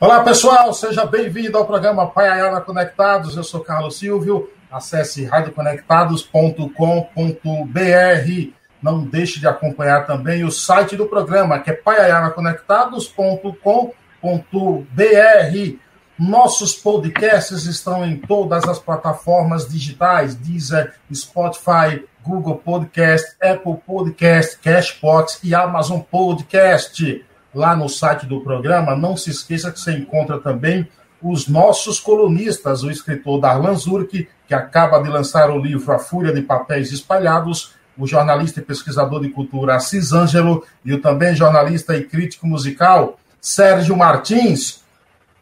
Olá pessoal, seja bem-vindo ao programa Pai Ayala Conectados. Eu sou Carlos Silvio. Acesse radioconectados.com.br. Não deixe de acompanhar também o site do programa, que é paiayalaconectados.com.br. Nossos podcasts estão em todas as plataformas digitais: Deezer, Spotify, Google Podcast, Apple Podcast, Cashbox e Amazon Podcast lá no site do programa. Não se esqueça que você encontra também os nossos colunistas, o escritor Darlan Zurk, que acaba de lançar o livro A Fúria de Papéis Espalhados, o jornalista e pesquisador de cultura Assis Ângelo e o também jornalista e crítico musical Sérgio Martins.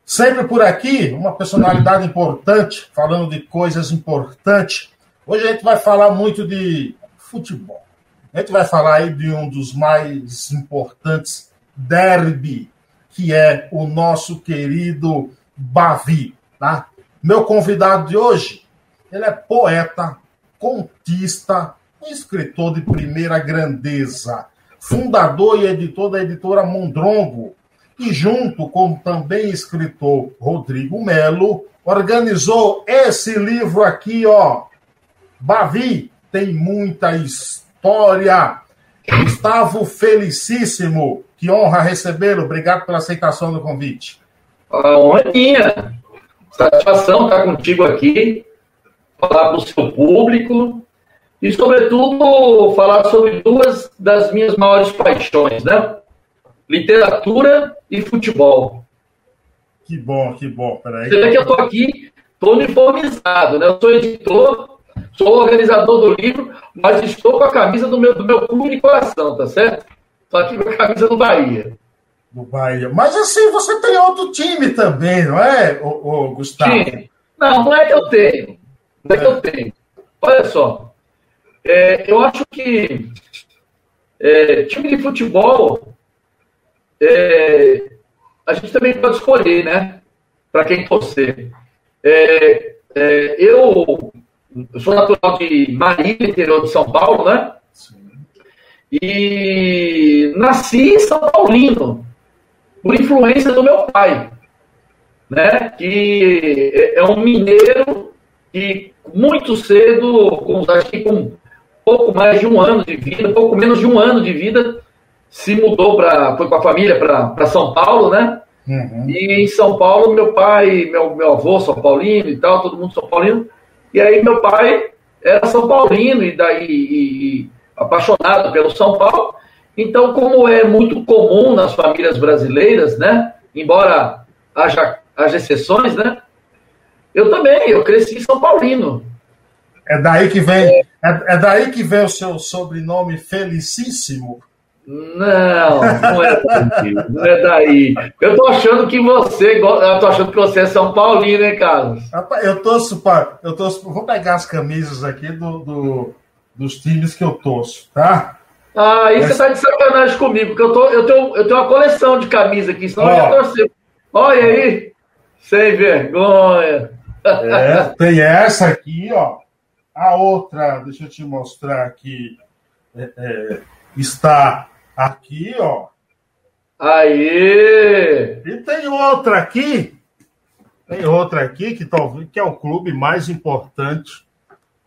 Sempre por aqui, uma personalidade importante, falando de coisas importantes. Hoje a gente vai falar muito de futebol. A gente vai falar aí de um dos mais importantes derby, que é o nosso querido Bavi. Tá? Meu convidado de hoje, ele é poeta, contista, escritor de primeira grandeza, fundador e editor da editora Mondrongo, e junto com também escritor Rodrigo Melo, organizou esse livro aqui, ó. Bavi tem muita história. Gustavo Felicíssimo, que honra recebê-lo. Obrigado pela aceitação do convite. A honra é minha. Satisfação estar contigo aqui, falar para o seu público e, sobretudo, falar sobre duas das minhas maiores paixões, né? Literatura e futebol. Que bom, que bom. Peraí. Você vê que eu estou aqui, estou uniformizado, né? Eu sou editor, sou organizador do livro, mas estou com a camisa do meu, do meu clube de coração, tá certo? Só que com a camisa do Bahia. Do Bahia. Mas assim, você tem outro time também, não é, ô, ô Gustavo? Sim. Não, não é que eu tenho. Não é, é. que eu tenho. Olha só. É, eu acho que é, time de futebol é, a gente também pode escolher, né? Para quem torcer. É, é, eu, eu sou natural de Marília, interior de São Paulo, né? E nasci em São Paulino, por influência do meu pai, né? que é um mineiro que muito cedo, com, acho que com pouco mais de um ano de vida, pouco menos de um ano de vida, se mudou para foi com a família para São Paulo, né? Uhum. E em São Paulo, meu pai, meu, meu avô São Paulino e tal, todo mundo São Paulino. E aí meu pai era São Paulino e daí e, apaixonado pelo São Paulo. Então, como é muito comum nas famílias brasileiras, né? Embora haja, haja exceções, né? Eu também, eu cresci em São Paulino. É daí que vem, é, é daí que vem o seu sobrenome Felicíssimo. Não, não é daí, não é daí. Eu tô achando que você, eu tô achando que você é São Paulino, hein, Carlos? Eu torço para, eu torço, vou pegar as camisas aqui do, do dos times que eu torço, tá? Ah, aí Essa... você tá de sacanagem comigo, porque eu, tô, eu, tenho, eu tenho uma coleção de camisa aqui, senão Ó, eu ia torcer. Olha aí, sem vergonha. É, tem essa aqui, ó. A outra, deixa eu te mostrar aqui, é, é, está aqui, ó. Aí! E tem outra aqui, tem outra aqui que talvez que é o clube mais importante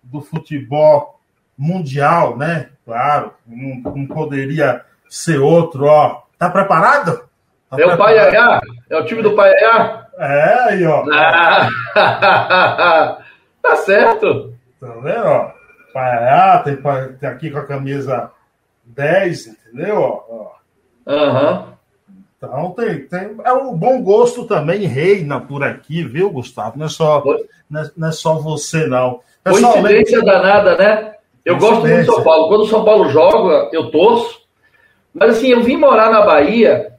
do futebol mundial, né? Claro, não, não poderia ser outro, ó. Tá preparado? Tá é preparado? o Paiaiá? É o time do Paiaiá? É, aí, ó. Ah, tá certo. Tá vendo, ó? Paiaiá, tem, tem aqui com a camisa 10, entendeu? Aham. Uhum. Então tem, tem. É o bom gosto também reina por aqui, viu, Gustavo? Não é só, não é, não é só você, não. Coincidência danada, né? Eu gosto muito do São Paulo. Quando o São Paulo joga, eu torço. Mas assim, eu vim morar na Bahia,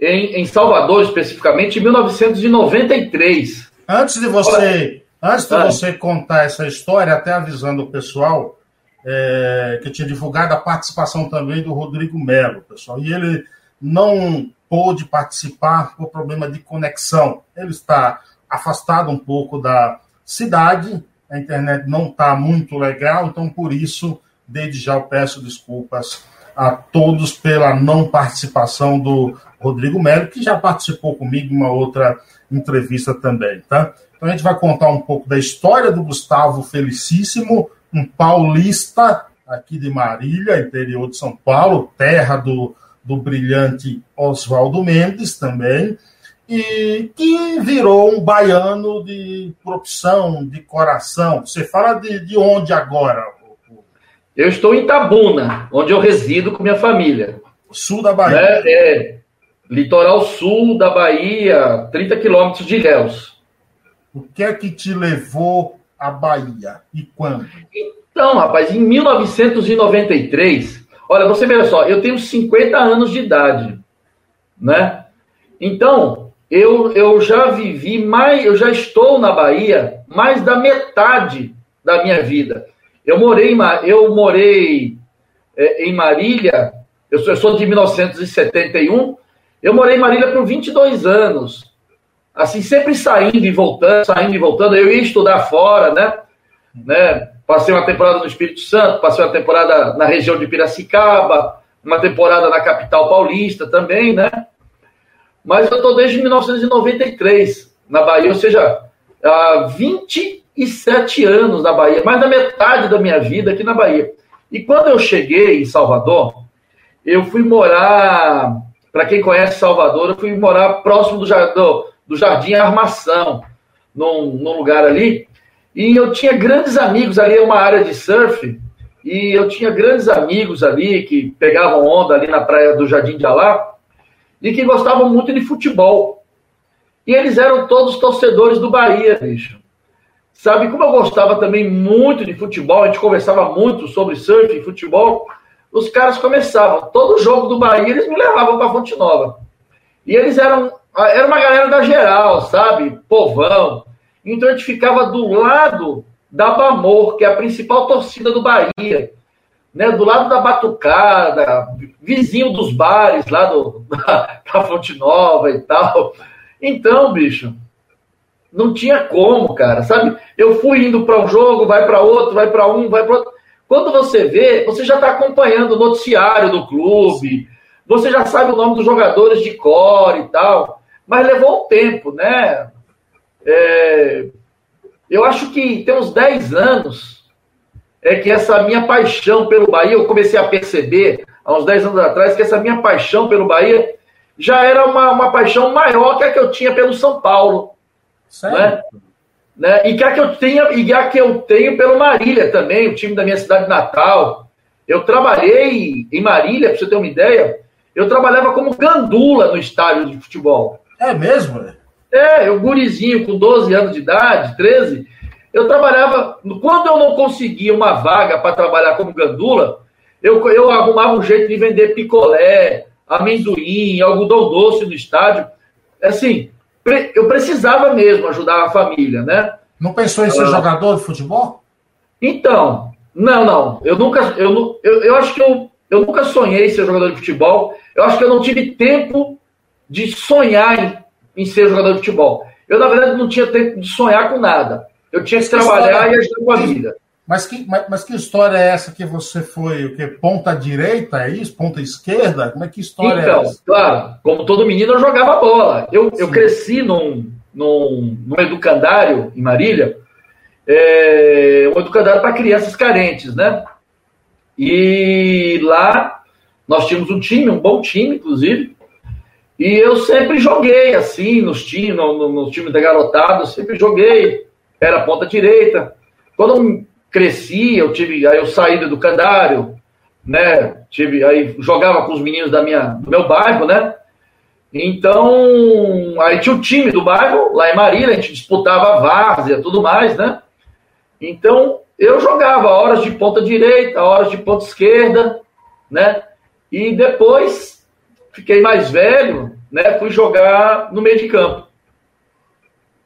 em, em Salvador especificamente, em 1993. Antes de você, Olha, antes de ah. você contar essa história, até avisando o pessoal é, que eu tinha divulgado a participação também do Rodrigo Melo, pessoal. E ele não pôde participar por problema de conexão. Ele está afastado um pouco da cidade, a internet não está muito legal, então por isso, desde já eu peço desculpas a todos pela não participação do Rodrigo Melo, que já participou comigo em uma outra entrevista também, tá? Então a gente vai contar um pouco da história do Gustavo Felicíssimo, um paulista aqui de Marília, interior de São Paulo, terra do, do brilhante Oswaldo Mendes também, e que virou um baiano de profissão, de coração. Você fala de, de onde agora? Eu estou em Tabuna, onde eu resido com minha família. Sul da Bahia. Né? É, litoral sul da Bahia, 30 quilômetros de Ilhéus. O que é que te levou à Bahia e quando? Então, rapaz, em 1993, olha, você veja só, eu tenho 50 anos de idade, né? Então, eu, eu já vivi mais, eu já estou na Bahia mais da metade da minha vida. Eu morei, eu morei é, em Marília, eu sou, eu sou de 1971, eu morei em Marília por 22 anos. Assim, sempre saindo e voltando, saindo e voltando. Eu ia estudar fora, né? né? Passei uma temporada no Espírito Santo, passei uma temporada na região de Piracicaba, uma temporada na capital paulista também, né? Mas eu estou desde 1993 na Bahia, ou seja, há 27 anos na Bahia, mais da metade da minha vida aqui na Bahia. E quando eu cheguei em Salvador, eu fui morar, para quem conhece Salvador, eu fui morar próximo do, do, do Jardim Armação, num, num lugar ali, e eu tinha grandes amigos ali, é uma área de surf, e eu tinha grandes amigos ali que pegavam onda ali na praia do Jardim de Alá, e que gostavam muito de futebol. E eles eram todos torcedores do Bahia, bicho. Sabe, como eu gostava também muito de futebol, a gente conversava muito sobre surf e futebol, os caras começavam, todo jogo do Bahia eles me levavam para Fonte Nova. E eles eram, era uma galera da geral, sabe? Povão. Então a gente ficava do lado da Bamor, que é a principal torcida do Bahia né, do lado da Batucada, vizinho dos bares lá do, da, da Fonte Nova e tal. Então, bicho, não tinha como, cara, sabe? Eu fui indo para um jogo, vai para outro, vai para um, vai para outro. Quando você vê, você já está acompanhando o noticiário do clube, você já sabe o nome dos jogadores de cor e tal, mas levou um tempo, né? É, eu acho que tem uns 10 anos é que essa minha paixão pelo Bahia, eu comecei a perceber há uns 10 anos atrás que essa minha paixão pelo Bahia já era uma, uma paixão maior que a que eu tinha pelo São Paulo. Certo. Né? Né? E que a que eu tenho, e a que eu tenho pelo Marília também, o time da minha cidade natal. Eu trabalhei em Marília, para você ter uma ideia, eu trabalhava como gandula no estádio de futebol. É mesmo? É, eu gurizinho com 12 anos de idade, 13, eu trabalhava, quando eu não conseguia uma vaga para trabalhar como gandula, eu, eu arrumava um jeito de vender picolé, amendoim, algodão doce no estádio. Assim, eu precisava mesmo ajudar a família, né? Não pensou em ser ah, jogador de futebol? Então, não, não. Eu nunca, eu, eu, eu acho que eu, eu nunca sonhei em ser jogador de futebol. Eu acho que eu não tive tempo de sonhar em, em ser jogador de futebol. Eu, na verdade, não tinha tempo de sonhar com nada. Eu tinha que trabalhar e ajudar com a vida. Mas que, mas, mas, que história é essa que você foi? O que? Ponta direita, é isso? Ponta esquerda? Como é que história é então, é essa? claro, como todo menino, eu jogava bola. Eu, eu cresci num, num, num educandário em Marília, é, um educandário para crianças carentes, né? E lá nós tínhamos um time, um bom time, inclusive, e eu sempre joguei assim, nos times, no, no, no time da garotada, eu sempre joguei era ponta direita. Quando eu cresci, eu tive, aí eu saí do educandário, né? Tive, aí jogava com os meninos da minha, do meu bairro, né? Então, aí tinha o time do bairro, lá em Marília, a gente disputava a várzea, tudo mais, né? Então, eu jogava horas de ponta direita, horas de ponta esquerda, né? E depois, fiquei mais velho, né? Fui jogar no meio de campo.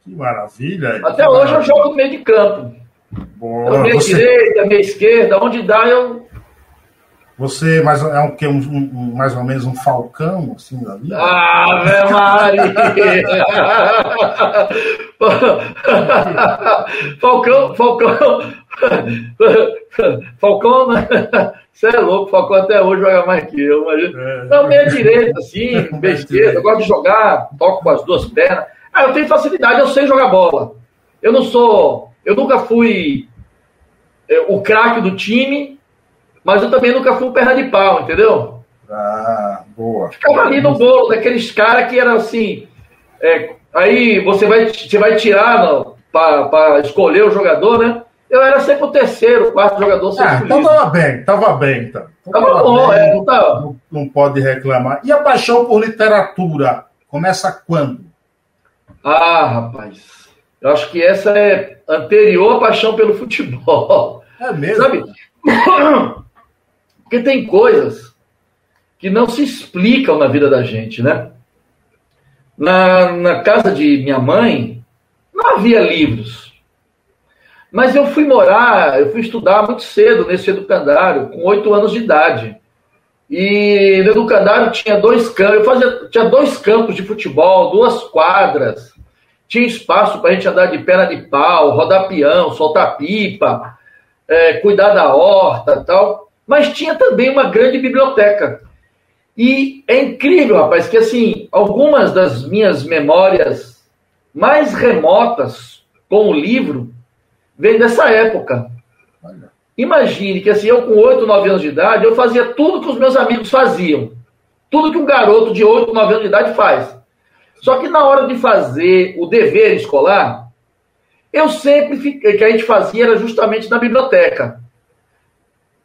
Que maravilha. Até que hoje maravilha. eu jogo no meio de campo. Boa. Então, meia você... direita, meia esquerda, onde dá eu. Você mas é um, que, um, um, mais ou menos um falcão, assim, da vida? Ave Maria! falcão, falcão, Falcão, né? Você é louco, Falcão até hoje joga mais que eu. Mas... É. Não, meia direita, assim, besteira. Eu gosto de jogar, toco com as duas pernas. Ah, eu tenho facilidade, eu sei jogar bola. Eu não sou. Eu nunca fui é, o craque do time, mas eu também nunca fui um perna de pau, entendeu? Ah, boa. Ficava ali no bolo daqueles caras que eram assim. É, aí você vai, você vai tirar para escolher o jogador, né? Eu era sempre o terceiro, quarto jogador. Ah, então tava bem, tava bem, então. Tava, tava bom, bem, é, não, tava. Não, não pode reclamar. E a paixão por literatura começa quando? Ah, rapaz. Eu acho que essa é anterior à paixão pelo futebol. É mesmo? Sabe? Porque tem coisas que não se explicam na vida da gente, né? Na, na casa de minha mãe, não havia livros. Mas eu fui morar, eu fui estudar muito cedo nesse educandário, com oito anos de idade. E no educandário tinha dois campos, eu fazia, tinha dois campos de futebol, duas quadras. Tinha espaço para a gente andar de perna de pau, rodar peão, soltar pipa, é, cuidar da horta tal. Mas tinha também uma grande biblioteca. E é incrível, rapaz, que assim, algumas das minhas memórias mais remotas com o livro vêm dessa época. Imagine que assim, eu com 8, 9 anos de idade, eu fazia tudo que os meus amigos faziam. Tudo que um garoto de 8, 9 anos de idade faz. Só que na hora de fazer o dever escolar, eu sempre fiquei, que a gente fazia era justamente na biblioteca.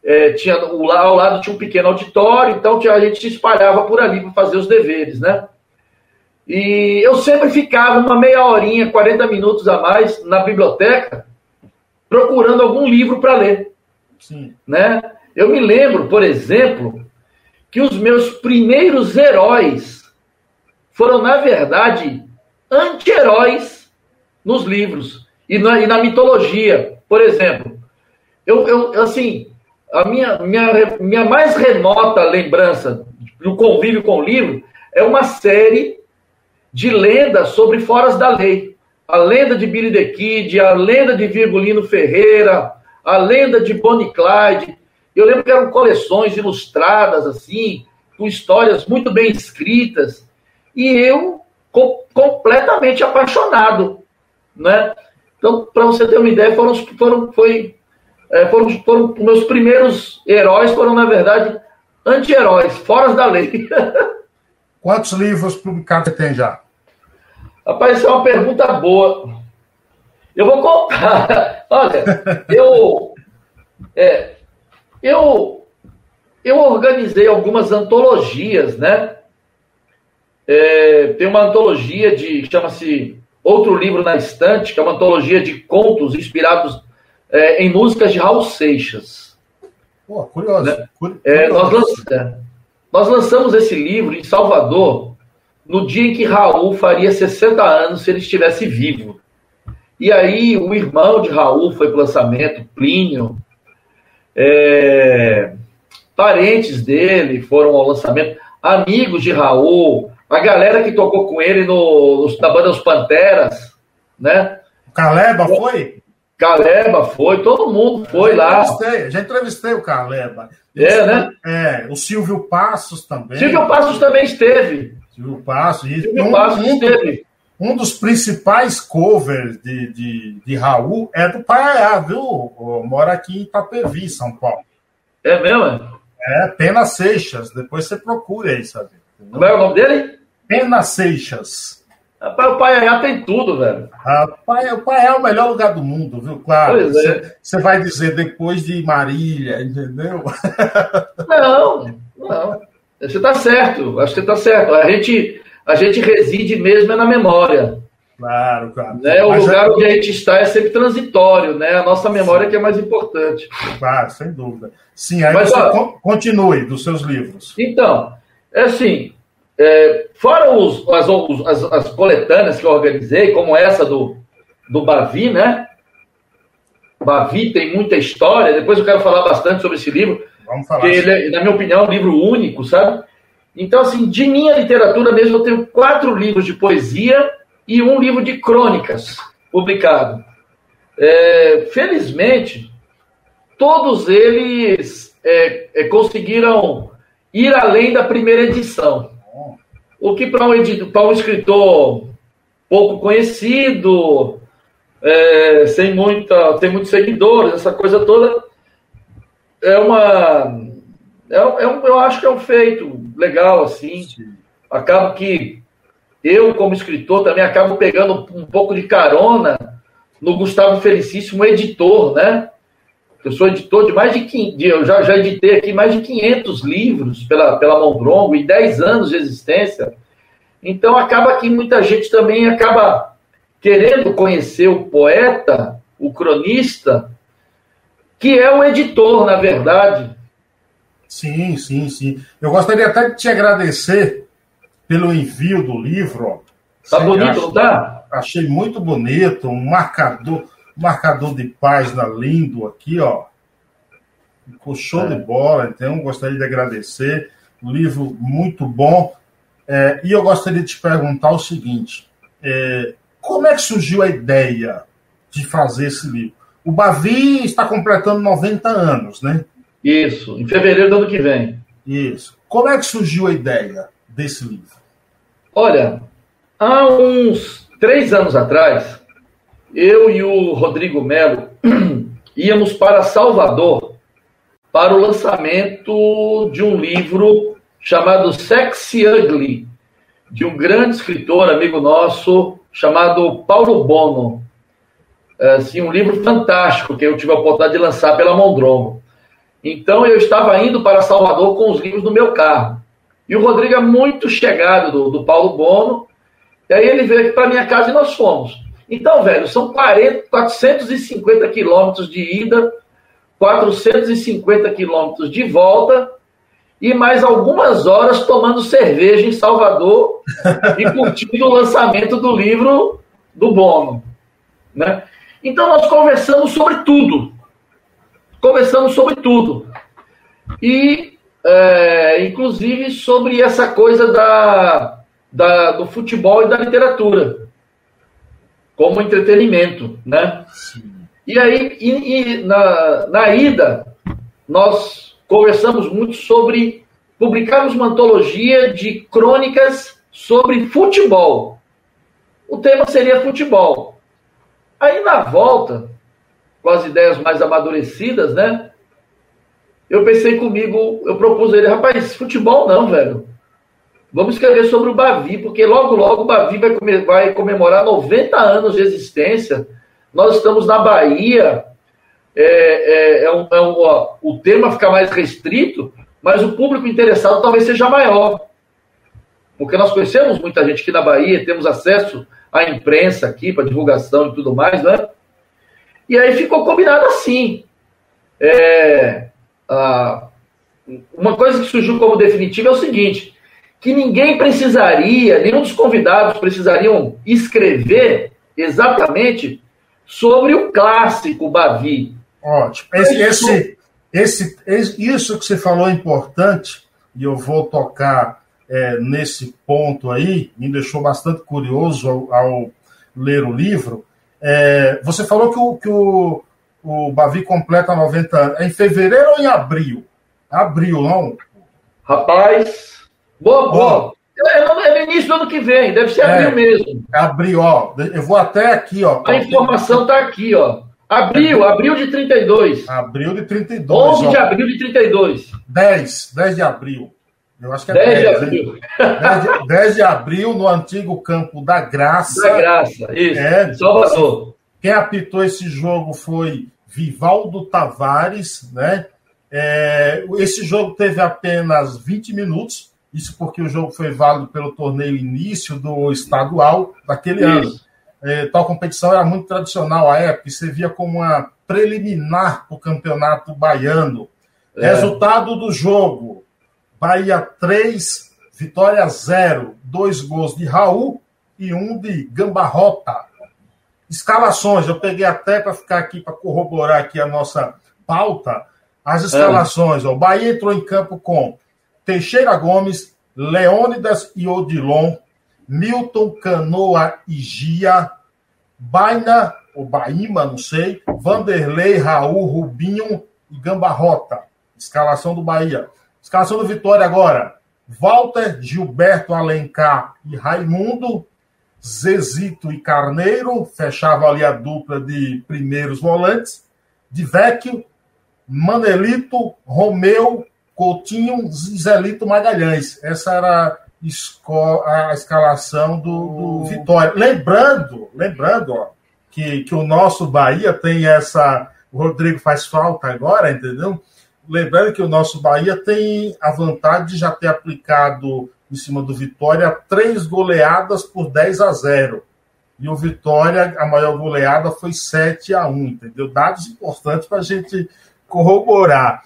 É, tinha, ao lado tinha um pequeno auditório, então a gente se espalhava por ali para fazer os deveres, né? E eu sempre ficava uma meia horinha, 40 minutos a mais na biblioteca, procurando algum livro para ler. Sim. Né? Eu me lembro, por exemplo, que os meus primeiros heróis foram, na verdade, anti-heróis nos livros e na, e na, mitologia. Por exemplo, eu, eu assim, a minha, minha, minha mais remota lembrança do convívio com o livro é uma série de lendas sobre foras da lei. A lenda de Billy the Kid, a lenda de Virgulino Ferreira, a lenda de Bonnie Clyde. Eu lembro que eram coleções ilustradas, assim, com histórias muito bem escritas. E eu co completamente apaixonado, né? Então, para você ter uma ideia, foram, foram, foi, é, foram, foram meus primeiros heróis foram, na verdade, anti-heróis, fora da lei. Quantos livros publicados você tem já? Rapaz, isso é uma pergunta boa. Eu vou contar. Olha, eu, é, eu, eu organizei algumas antologias, né? É, tem uma antologia de chama-se Outro Livro na Estante, que é uma antologia de contos inspirados é, em músicas de Raul Seixas. Pô, curioso. Né? curioso. É, nós, lançamos, nós lançamos esse livro em Salvador no dia em que Raul faria 60 anos se ele estivesse vivo. E aí o irmão de Raul foi para o lançamento, Plínio, é, parentes dele foram ao lançamento, amigos de Raul, a galera que tocou com ele no, no na banda Os Panteras, né? Caleba foi? Caleba foi, todo mundo foi já lá. Já entrevistei o Caleba. É, né? É, o Silvio Passos também. Silvio Passos também esteve. Silvio Passos. E Silvio um, Passos um, esteve. Um dos principais covers de, de, de Raul é do Paiá, viu? Mora aqui em Itapevi, São Paulo. É mesmo? É, Pena Seixas. Depois você procura aí, sabe? Como é o nome dele? Pena Seixas. Rapaz, o Paiá tem tudo, velho. Rapaz, o Paiá é o melhor lugar do mundo, viu? Claro. Você, é. vai dizer depois de Marília, entendeu? Não, não. Você está certo. Acho que você está certo. A gente, a gente reside mesmo na memória. Claro, claro. Né? O Mas lugar é... onde a gente está é sempre transitório, né? A nossa memória Sim. que é mais importante. Claro, sem dúvida. Sim, aí Mas, você ó, continue dos seus livros. Então, é assim, é, fora os, as, os, as, as, coletâneas que eu organizei, como essa do, do Bavi, né? Bavi tem muita história, depois eu quero falar bastante sobre esse livro, Vamos falar. Porque ele, é, na minha opinião, é um livro único, sabe? Então, assim, de minha literatura mesmo, eu tenho quatro livros de poesia e um livro de crônicas publicado. É, felizmente, todos eles é, é, conseguiram ir além da primeira edição. O que para um, um escritor pouco conhecido, é, sem, muita, sem muitos seguidores, essa coisa toda, é uma. É, é um, eu acho que é um feito legal, assim. Acabo que eu, como escritor, também acabo pegando um pouco de carona no Gustavo Felicíssimo, editor, né? Eu sou editor de mais de 500, eu já, já editei aqui mais de 500 livros pela, pela Mondrongo em 10 anos de existência. Então acaba que muita gente também acaba querendo conhecer o poeta, o cronista, que é o editor, na verdade. Sim, sim, sim. Eu gostaria até de te agradecer pelo envio do livro. Tá bonito, não tá? Achei muito bonito, um marcador marcador de página lindo aqui, ó. Ficou show é. de bola, então gostaria de agradecer. Um livro muito bom. É, e eu gostaria de te perguntar o seguinte: é, como é que surgiu a ideia de fazer esse livro? O Bavi está completando 90 anos, né? Isso, em fevereiro do ano que vem. Isso. Como é que surgiu a ideia desse livro? Olha, há uns três anos atrás, eu e o Rodrigo Melo íamos para Salvador para o lançamento de um livro chamado Sexy Ugly, de um grande escritor, amigo nosso, chamado Paulo Bono. É, assim, um livro fantástico que eu tive a oportunidade de lançar pela Mondrongo. Então eu estava indo para Salvador com os livros no meu carro. E o Rodrigo é muito chegado do, do Paulo Bono. E aí ele veio aqui para minha casa e nós fomos. Então, velho, são 40, 450 quilômetros de ida, 450 quilômetros de volta e mais algumas horas tomando cerveja em Salvador e curtindo o lançamento do livro do Bono. Né? Então, nós conversamos sobre tudo. Conversamos sobre tudo. E, é, inclusive, sobre essa coisa da, da, do futebol e da literatura como entretenimento, né? Sim. E aí, e, e na, na ida, nós conversamos muito sobre publicarmos uma antologia de crônicas sobre futebol. O tema seria futebol. Aí na volta, com as ideias mais amadurecidas, né? Eu pensei comigo, eu propus ele, rapaz, futebol não, velho. Vamos escrever sobre o Bavi, porque logo, logo o Bavi vai, comemorar 90 anos de existência. Nós estamos na Bahia. É, é, é um, é um, ó, o tema fica mais restrito, mas o público interessado talvez seja maior. Porque nós conhecemos muita gente aqui na Bahia, temos acesso à imprensa aqui para divulgação e tudo mais, né? E aí ficou combinado assim. É, a, uma coisa que surgiu como definitiva é o seguinte: que ninguém precisaria, nenhum dos convidados precisariam escrever exatamente sobre o clássico Bavi. Ótimo. Esse, esse, esse, esse, isso que você falou é importante, e eu vou tocar é, nesse ponto aí, me deixou bastante curioso ao, ao ler o livro. É, você falou que o, que o, o Bavi completa 90 anos. É em fevereiro ou em abril? Abril, não? Rapaz, Boa, boa. É, é, no início do ano que vem, deve ser abril é, mesmo. Abril, ó. Eu vou até aqui, ó. A informação está aqui, ó. Abril, abril de 32. Abril de 32. 11 ó. de abril de 32. 10, 10 de abril. Eu acho que é 10, 10 de abril. 10 de, 10 de abril, no antigo campo da Graça. Da Graça, isso. É, Salvador. Quem apitou esse jogo foi Vivaldo Tavares, né? É, esse jogo teve apenas 20 minutos, isso porque o jogo foi válido pelo torneio início do estadual daquele Isso. ano. É, tal competição era muito tradicional à época e servia como uma preliminar para o campeonato baiano. É. Resultado do jogo: Bahia 3, Vitória 0, dois gols de Raul e um de Gambarrota. Escalações, eu peguei até para ficar aqui, para corroborar aqui a nossa pauta. As escalações: é. o Bahia entrou em campo com Teixeira Gomes, Leônidas e Odilon, Milton Canoa e Gia, Baina, ou Baima, não sei, Vanderlei, Raul, Rubinho, e Gambarrota. Escalação do Bahia. Escalação do Vitória agora. Walter, Gilberto Alencar e Raimundo, Zezito e Carneiro, fechava ali a dupla de primeiros volantes, de Vecchio, Manelito, Romeu, Coutinho, Zelito Magalhães. Essa era a escalação do, do Vitória. Lembrando, lembrando, ó, que, que o nosso Bahia tem essa. O Rodrigo faz falta agora, entendeu? Lembrando que o nosso Bahia tem a vantagem de já ter aplicado em cima do Vitória três goleadas por 10 a 0. E o Vitória, a maior goleada foi 7 a 1, entendeu? Dados importantes para a gente corroborar.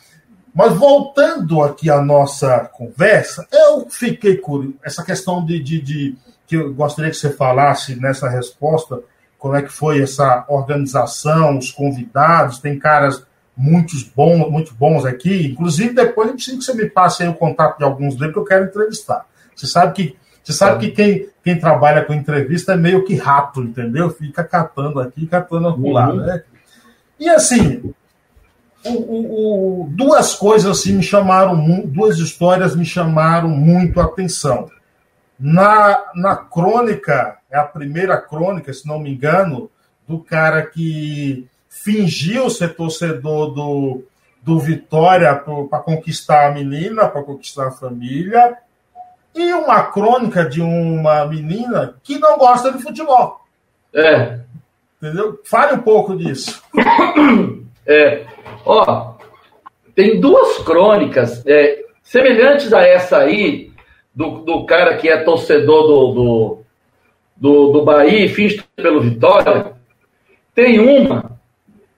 Mas voltando aqui à nossa conversa, eu fiquei curioso. Essa questão de, de, de que eu gostaria que você falasse nessa resposta como é que foi essa organização, os convidados, tem caras muitos bons, muito bons aqui. Inclusive, depois eu preciso que você me passe aí o contato de alguns deles que eu quero entrevistar. Você sabe que você sabe que quem, quem trabalha com entrevista é meio que rato, entendeu? Fica catando aqui, catando lá, uhum. né? E assim, o, o, o, duas coisas assim me chamaram, duas histórias me chamaram muito a atenção. Na, na crônica, é a primeira crônica, se não me engano, do cara que fingiu ser torcedor do, do Vitória para conquistar a menina, para conquistar a família, e uma crônica de uma menina que não gosta de futebol. É. Entendeu? Fale um pouco disso. É. Ó, tem duas crônicas é, semelhantes a essa aí, do, do cara que é torcedor do, do, do, do Bahia e finge pelo Vitória, tem uma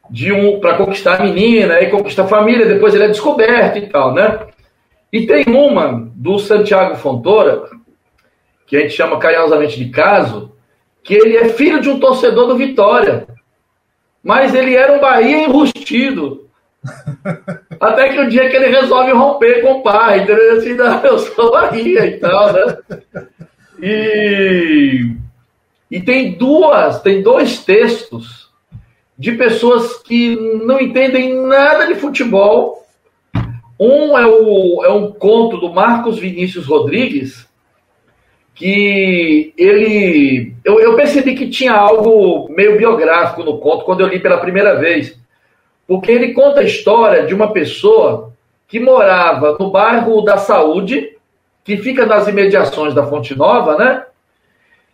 de um para conquistar a menina e conquistar a família, depois ele é descoberto e tal, né? E tem uma do Santiago Fontoura, que a gente chama carinhosamente de caso, que ele é filho de um torcedor do Vitória. Mas ele era um Bahia enrustido. Até que o dia que ele resolve romper com o pai, entendeu? Assim, não, eu sou Bahia e tal, né? E, e tem duas, tem dois textos de pessoas que não entendem nada de futebol. Um é, o, é um conto do Marcos Vinícius Rodrigues, que ele. Eu, eu percebi que tinha algo meio biográfico no conto quando eu li pela primeira vez porque ele conta a história de uma pessoa que morava no bairro da Saúde, que fica nas imediações da Fonte Nova, né?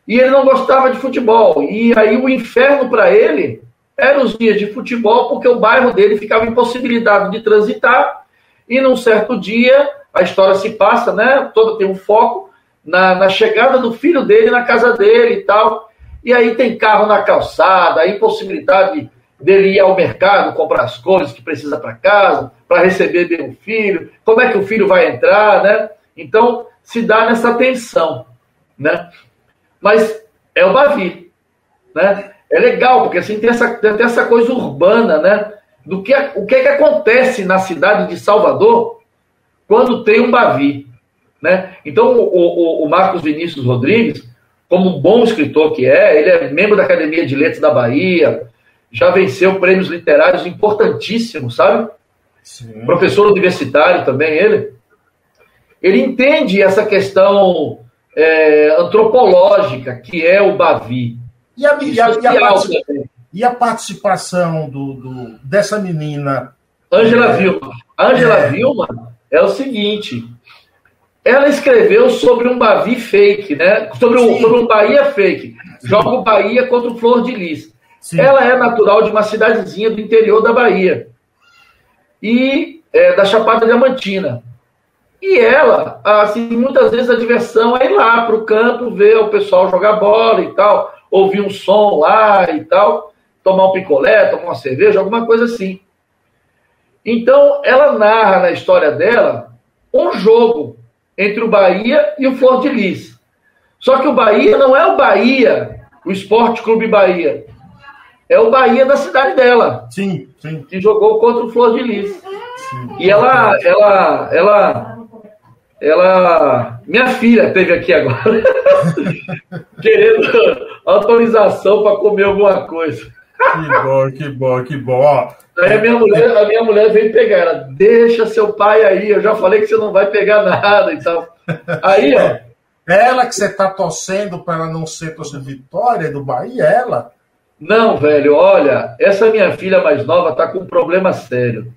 E ele não gostava de futebol. E aí o inferno para ele eram os dias de futebol, porque o bairro dele ficava impossibilitado de transitar. E num certo dia, a história se passa, né? Toda tem um foco na, na chegada do filho dele na casa dele e tal. E aí tem carro na calçada, a impossibilidade dele ir ao mercado comprar as coisas que precisa para casa, para receber bem o filho, como é que o filho vai entrar, né? Então, se dá nessa tensão, né? Mas é o Bavi, né? É legal, porque assim tem essa, tem essa coisa urbana, né? Do que, o que é que acontece na cidade de Salvador quando tem um Bavi, né? Então, o, o, o Marcos Vinícius Rodrigues, como um bom escritor que é, ele é membro da Academia de Letras da Bahia, já venceu prêmios literários importantíssimos, sabe? Sim. Professor universitário também, ele. Ele entende essa questão é, antropológica, que é o Bavi. E a, e a, e a, e a participação do, do, dessa menina? Ângela é, Vilma. Ângela é... Vilma é o seguinte. Ela escreveu sobre um Bavi fake, né? Sobre um, sobre um Bahia fake. Joga o Bahia contra o Flor de Lis. Sim. Ela é natural de uma cidadezinha do interior da Bahia e é, da Chapada Diamantina. E ela, assim, muitas vezes a diversão é ir lá para o campo, ver o pessoal jogar bola e tal, ouvir um som lá e tal, tomar um picolé, tomar uma cerveja, alguma coisa assim. Então, ela narra na história dela um jogo entre o Bahia e o Flor de Lis. Só que o Bahia não é o Bahia, o Esporte Clube Bahia é o Bahia da cidade dela. Sim, sim. Que jogou contra o Flor de Lis. Sim. E ela, ela, ela, ela, minha filha teve aqui agora, querendo autorização para comer alguma coisa. Que bom, que bom, que bom. Aí a minha, mulher, a minha mulher veio pegar ela, deixa seu pai aí, eu já falei que você não vai pegar nada e tal. Aí, ó. Ela que você tá torcendo para ela não ser torcedora Vitória do Bahia, ela? Não, velho, olha, essa minha filha mais nova tá com um problema sério.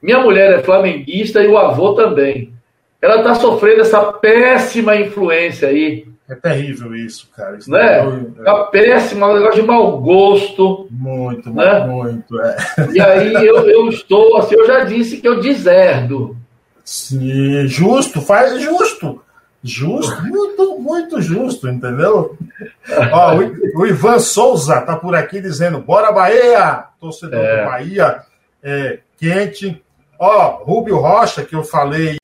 Minha mulher é flamenguista e o avô também. Ela tá sofrendo essa péssima influência aí. É terrível isso, cara. Isso né? É, é péssima, um negócio de mau gosto. Muito, né? muito. É. E aí eu, eu estou, assim, eu já disse que eu deserdo. Sim, justo, faz justo. Justo, muito, muito justo, entendeu? Ó, o, o, Ivan Souza tá por aqui dizendo: bora Bahia! Torcedor é. do Bahia, é, quente. Ó, Rubio Rocha, que eu falei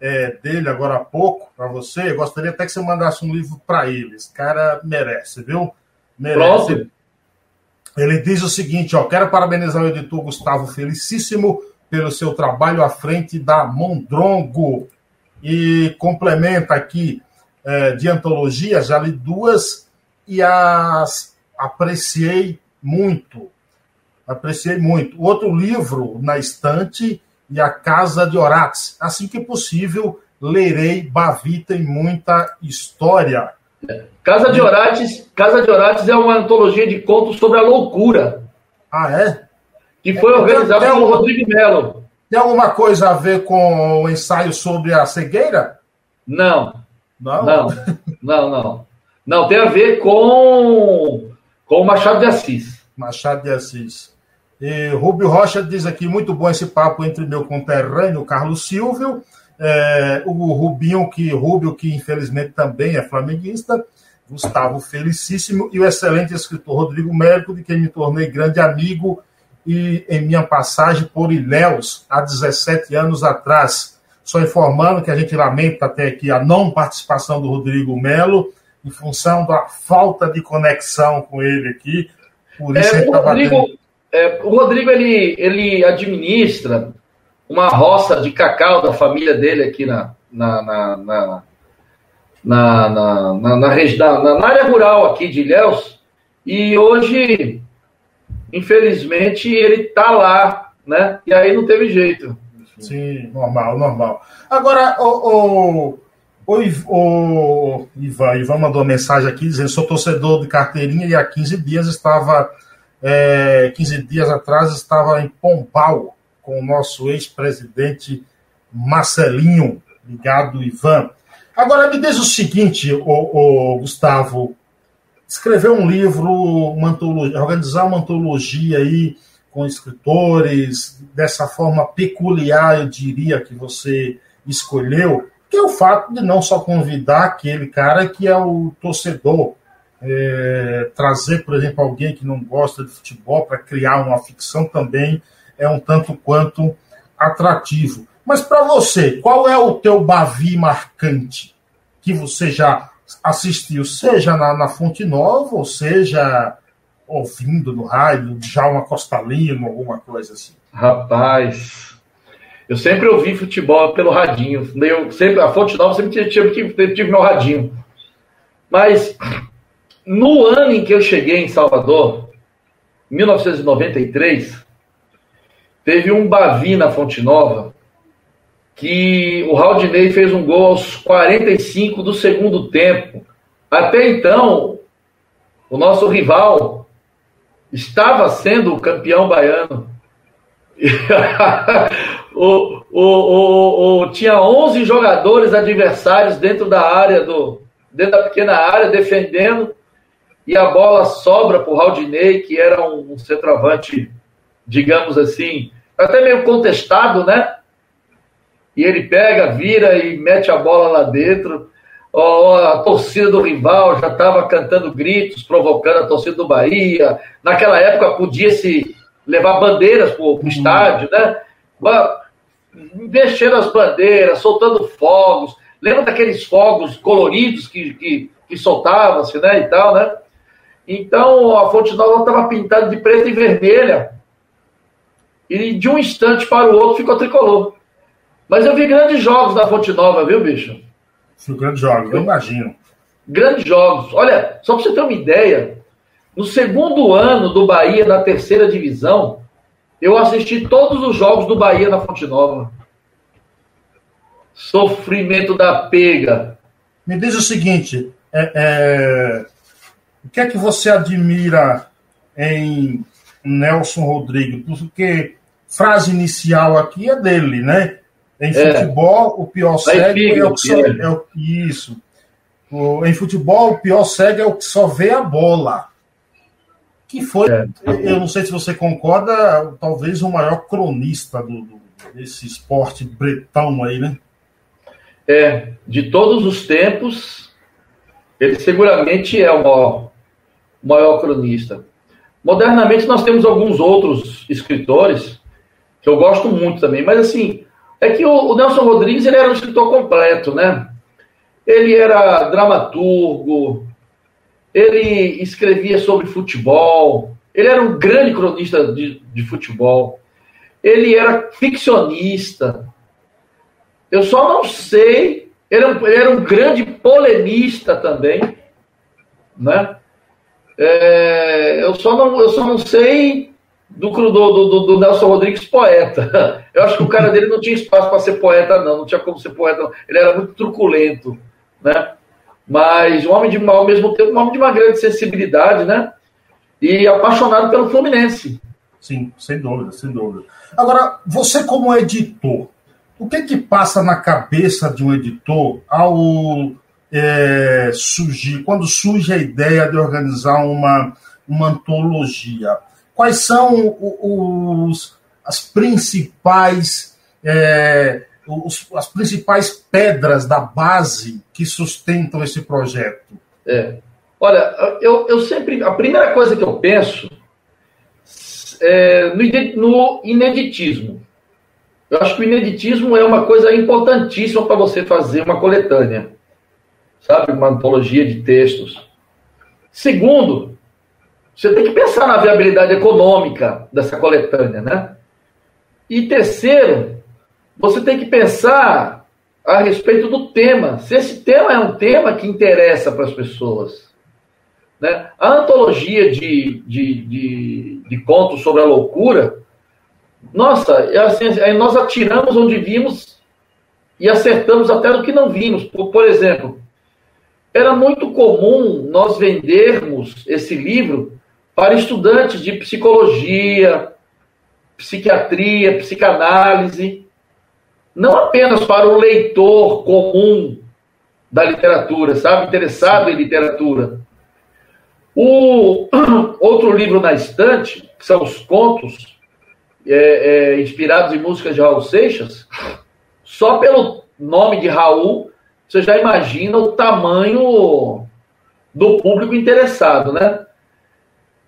é, dele agora há pouco para você, gostaria até que você mandasse um livro para ele. Esse cara merece, viu? Merece. Pronto. Ele diz o seguinte: ó, quero parabenizar o editor Gustavo Felicíssimo pelo seu trabalho à frente da Mondrongo. E complementa aqui é, de antologia, já li duas e as apreciei muito. Apreciei muito. Outro livro na estante e A Casa de Orates. Assim que possível, lerei Bavita e muita história. Casa de Orates, Casa de Orates é uma antologia de contos sobre a loucura. Ah, é? Que foi organizada pelo Rodrigo Melo. Tem alguma coisa a ver com o ensaio sobre a cegueira? Não. Não? Não, não, não. Não, tem a ver com, com o Machado de Assis. Machado de Assis. E Rubio Rocha diz aqui, muito bom esse papo entre meu conterrâneo Carlos Silvio, é, o Rubinho, que Rubio, que infelizmente também é flamenguista, Gustavo Felicíssimo, e o excelente escritor Rodrigo Mérico, de quem me tornei grande amigo e em minha passagem por Ilhéus, há 17 anos atrás. Só informando que a gente lamenta até aqui a não participação do Rodrigo Melo, em função da falta de conexão com ele aqui. Por isso é, ele estava Rodrigo, é, o Rodrigo ele, ele administra uma roça de cacau da família dele aqui na, na, na, na, na, na, na, na, na área rural aqui de Ilhéus. E hoje, infelizmente, ele está lá, né? E aí não teve jeito. Sim, normal, normal. Agora, o, o, o, o Ivan, Ivan mandou uma mensagem aqui dizendo: sou torcedor de carteirinha e há 15 dias estava é, 15 dias atrás estava em Pombal com o nosso ex-presidente Marcelinho, ligado Ivan. Agora me diz o seguinte, o Gustavo, escrever um livro, uma antologia, organizar uma antologia aí com escritores dessa forma peculiar, eu diria que você escolheu, que é o fato de não só convidar aquele cara que é o torcedor, é, trazer, por exemplo, alguém que não gosta de futebol para criar uma ficção também é um tanto quanto atrativo. Mas para você, qual é o teu Bavi marcante que você já assistiu, seja na, na Fonte Nova, ou seja ouvindo no rádio, já uma Costa Lima, alguma coisa assim? Rapaz, eu sempre ouvi futebol pelo radinho. Eu sempre, a Fonte Nova sempre tive, tive, tive meu radinho. Mas no ano em que eu cheguei em Salvador, 1993, teve um Bavi na Fonte Nova que o Raudinei fez um gol aos 45 do segundo tempo. Até então, o nosso rival estava sendo o campeão baiano. o, o, o, tinha 11 jogadores adversários dentro da área do dentro da pequena área defendendo e a bola sobra para o Raudinei, que era um, um centroavante, digamos assim, até meio contestado, né? E ele pega, vira e mete a bola lá dentro. a torcida do rival já estava cantando gritos, provocando a torcida do Bahia. Naquela época podia-se levar bandeiras para o uhum. estádio, né? Mexendo as bandeiras, soltando fogos. Lembra daqueles fogos coloridos que, que, que soltavam-se, né? E tal, né? Então a Fonte Nova estava pintada de preta e vermelha. E de um instante para o outro ficou tricolor. Mas eu vi grandes jogos da Fonte Nova, viu, bicho? Sim, grandes jogos, eu imagino. Grandes jogos. Olha, só para você ter uma ideia, no segundo ano do Bahia na terceira divisão, eu assisti todos os jogos do Bahia na Fonte Nova. Sofrimento da pega. Me diz o seguinte: é, é, o que é que você admira em Nelson Rodrigues? Porque frase inicial aqui é dele, né? Em é. futebol, o pior cego é o que só, é o, isso. O, em futebol, o pior cego é o que só vê a bola. Que foi, é. eu não sei se você concorda, talvez o maior cronista do, do, desse esporte bretão aí, né? É, de todos os tempos, ele seguramente é o maior, o maior cronista. Modernamente, nós temos alguns outros escritores que eu gosto muito também, mas assim, é que o, Nelson Rodrigues ele era um escritor completo, né? Ele era dramaturgo, ele escrevia sobre futebol, ele era um grande cronista de, de futebol, ele era ficcionista. Eu só não sei, ele era um, ele era um grande polemista também, né? É, eu, só não, eu só não sei do, do, do, do, Nelson Rodrigues poeta. Eu acho que o cara dele não tinha espaço para ser poeta, não. Não tinha como ser poeta, não. Ele era muito truculento, né? Mas um homem de ao mesmo tempo, um homem de uma grande sensibilidade, né? E apaixonado pelo Fluminense. Sim, sem dúvida, sem dúvida. Agora, você como editor, o que que passa na cabeça de um editor ao é, surgir, quando surge a ideia de organizar uma, uma antologia? Quais são os, as principais é, os, as principais pedras da base que sustentam esse projeto? É. Olha, eu, eu sempre. A primeira coisa que eu penso é no, no ineditismo. Eu acho que o ineditismo é uma coisa importantíssima para você fazer uma coletânea, sabe? Uma antologia de textos. Segundo, você tem que pensar na viabilidade econômica dessa coletânea, né? E terceiro, você tem que pensar a respeito do tema. Se esse tema é um tema que interessa para as pessoas. Né? A antologia de, de, de, de contos sobre a loucura, nossa, é assim, nós atiramos onde vimos e acertamos até no que não vimos. Por, por exemplo, era muito comum nós vendermos esse livro para estudantes de psicologia, psiquiatria, psicanálise não apenas para o leitor comum da literatura, sabe, interessado em literatura. O outro livro na estante, que são os contos é, é, inspirados em músicas de Raul Seixas, só pelo nome de Raul, você já imagina o tamanho do público interessado, né?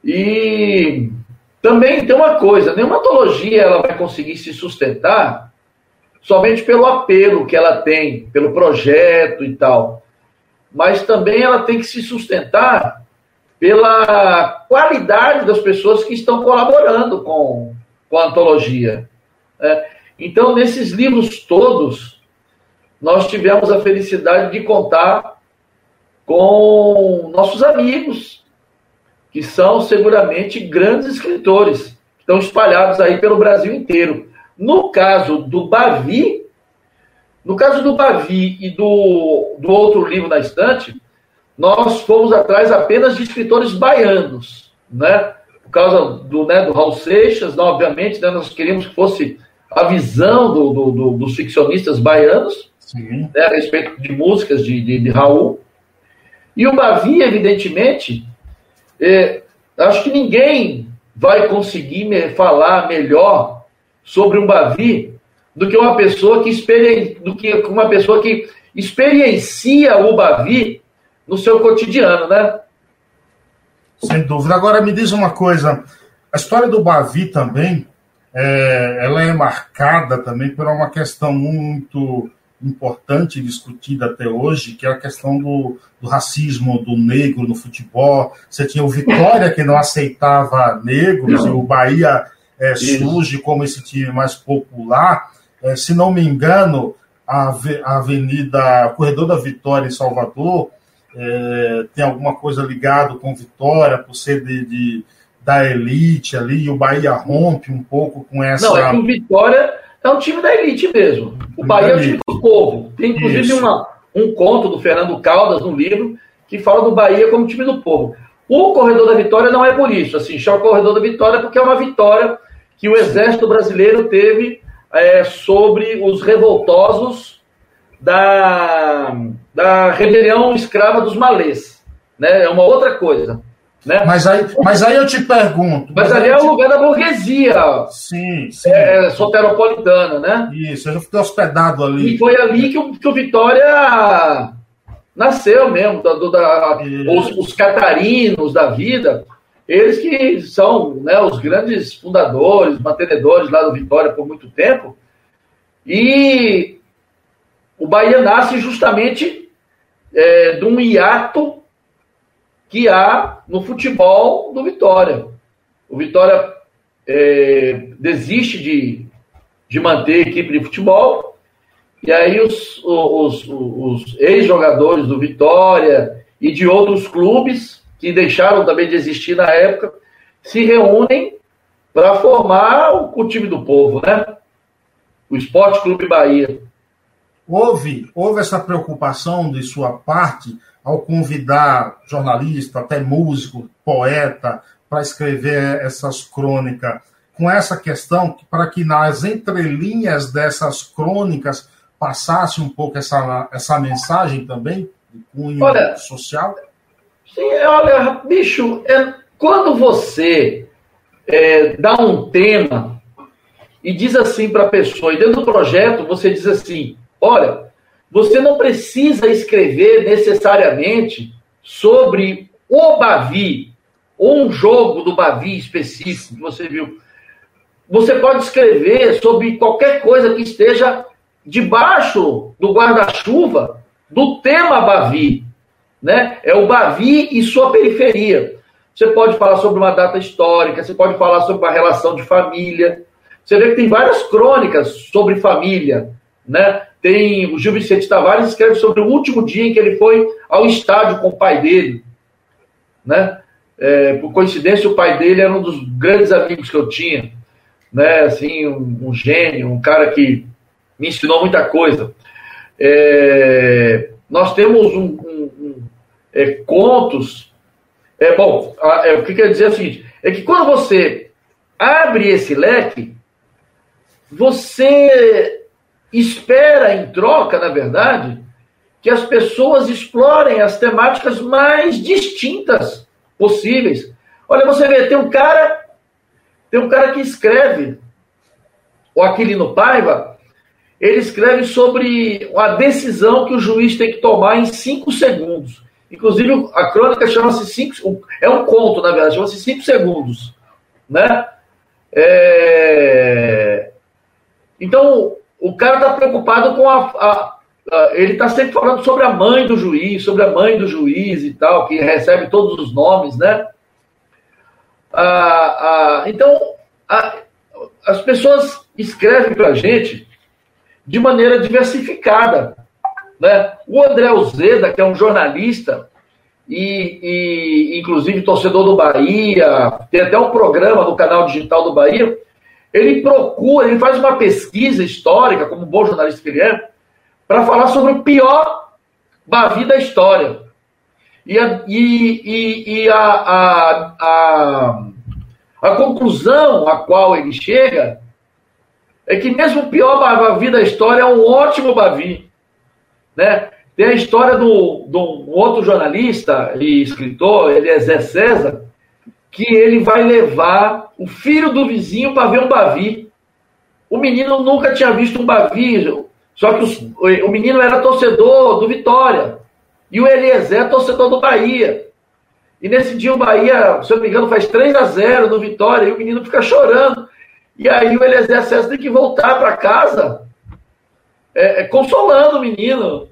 E também tem uma coisa, nenhuma antologia ela vai conseguir se sustentar somente pelo apelo que ela tem, pelo projeto e tal. Mas também ela tem que se sustentar pela qualidade das pessoas que estão colaborando com, com a antologia. É, então, nesses livros todos, nós tivemos a felicidade de contar com nossos amigos, que são seguramente grandes escritores, que estão espalhados aí pelo Brasil inteiro. No caso do Bavi, no caso do Bavi e do, do outro livro na estante, nós fomos atrás apenas de escritores baianos, né? Por causa do, né, do Raul Seixas, né, obviamente, né, nós queríamos que fosse a visão do, do, do dos ficcionistas baianos né, a respeito de músicas de, de, de Raul. E o Bavi, evidentemente, é, acho que ninguém vai conseguir me falar melhor sobre um Bavi do que uma pessoa que do que uma pessoa que experiencia o Bavi no seu cotidiano, né? Sem dúvida. Agora me diz uma coisa, a história do Bavi também, é, ela é marcada também por uma questão muito importante discutida até hoje, que é a questão do, do, racismo do negro no futebol. Você tinha o Vitória que não aceitava negros, não. e o Bahia é, surge como esse time mais popular. É, se não me engano, a, a Avenida Corredor da Vitória em Salvador é, tem alguma coisa ligada com Vitória, por ser de, de, da elite ali, e o Bahia rompe um pouco com essa. Não, é que o Vitória é um time da elite mesmo. O Bahia é um time do povo. Tem inclusive uma, um conto do Fernando Caldas no livro que fala do Bahia como time do povo. O corredor da vitória não é por isso, assim, chama o corredor da vitória porque é uma vitória que o exército brasileiro teve é, sobre os revoltosos da, da rebelião escrava dos malês. Né? É uma outra coisa. Né? Mas, aí, mas aí eu te pergunto. Mas, mas ali é o lugar da burguesia. Sim, sim. É, é, soteropolitana, né? Isso, eu já fiquei hospedado ali. E foi ali que o, que o Vitória nasceu mesmo. Da, da, os, os catarinos da vida, eles que são né, os grandes fundadores, mantenedores lá do Vitória por muito tempo. E o Bahia nasce justamente é, de um hiato que há no futebol do Vitória. O Vitória é, desiste de, de manter a equipe de futebol, e aí os, os, os ex-jogadores do Vitória e de outros clubes que deixaram também de existir na época se reúnem para formar o, o, time do povo, né? O Esporte Clube Bahia. Houve, houve essa preocupação de sua parte ao convidar jornalista, até músico, poeta, para escrever essas crônicas, com essa questão, para que nas entrelinhas dessas crônicas passasse um pouco essa, essa mensagem também, de cunho olha, social? Sim, olha, bicho, é, quando você é, dá um tema e diz assim para a pessoa, e dentro do projeto você diz assim, olha, você não precisa escrever necessariamente sobre o Bavi, ou um jogo do Bavi específico que você viu. Você pode escrever sobre qualquer coisa que esteja debaixo do guarda-chuva do tema Bavi. Né? É o Bavi e sua periferia. Você pode falar sobre uma data histórica, você pode falar sobre uma relação de família. Você vê que tem várias crônicas sobre família, né? Tem o Gil Vicente Tavares escreve sobre o último dia em que ele foi ao estádio com o pai dele, né? É, por coincidência, o pai dele era um dos grandes amigos que eu tinha, né? Assim, um, um gênio, um cara que me ensinou muita coisa. É, nós temos um, um, um é, contos. É bom. A, é, o que quer dizer é o seguinte: é que quando você abre esse leque, você espera em troca, na verdade, que as pessoas explorem as temáticas mais distintas possíveis. Olha, você vê, tem um cara, tem um cara que escreve, o Aquilino Paiva, ele escreve sobre a decisão que o juiz tem que tomar em cinco segundos. Inclusive, a crônica chama-se cinco. É um conto, na verdade, chama-se cinco segundos. Né? É... Então, o cara está preocupado com a, a, a ele está sempre falando sobre a mãe do juiz, sobre a mãe do juiz e tal, que recebe todos os nomes, né? Ah, ah, então, ah, as pessoas escrevem para a gente de maneira diversificada. Né? O André Uzeda, que é um jornalista e, e, inclusive, torcedor do Bahia, tem até um programa no canal digital do Bahia, ele procura, ele faz uma pesquisa histórica, como bom jornalista que ele é, para falar sobre o pior Bavi da história. E a, e, e, e a, a, a, a, conclusão a qual ele chega é que mesmo o pior Bavi da história é um ótimo Bavi. Né? Tem a história do, do um outro jornalista e escritor, ele é Zé César, que ele vai levar o filho do vizinho para ver um bavi. O menino nunca tinha visto um bavi, só que os, o menino era torcedor do Vitória. E o Eliezer é torcedor do Bahia. E nesse dia o Bahia, se eu não me engano, faz 3 a 0 no Vitória, e o menino fica chorando. E aí o Eliezer César tem que voltar para casa, é, é, consolando o menino.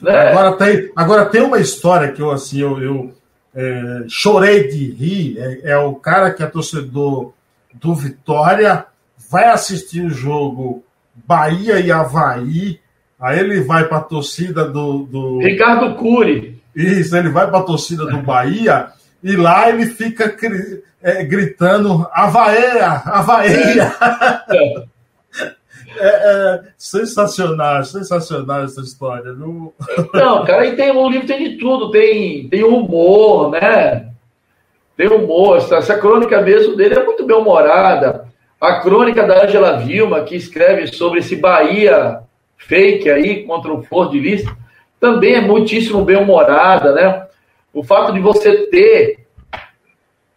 Né? Agora, tem, agora tem uma história que eu, assim, eu, eu é, chorei de rir, é, é, o cara que é torcedor do Vitória, vai assistir o jogo Bahia e Havaí, aí ele vai para a torcida do, do, Ricardo Cury. Isso, ele vai para a torcida do Bahia e lá ele fica é, gritando Avaeia, Avaeia. É, é, sensacional, sensacional essa história. Viu? Não, cara, e tem, o livro tem de tudo, tem, tem humor, né? Tem humor, essa, essa crônica mesmo dele é muito bem-humorada. A crônica da Angela Vilma, que escreve sobre esse Bahia fake aí contra o Flor de Lis, também é muitíssimo bem-humorada, né? O fato de você ter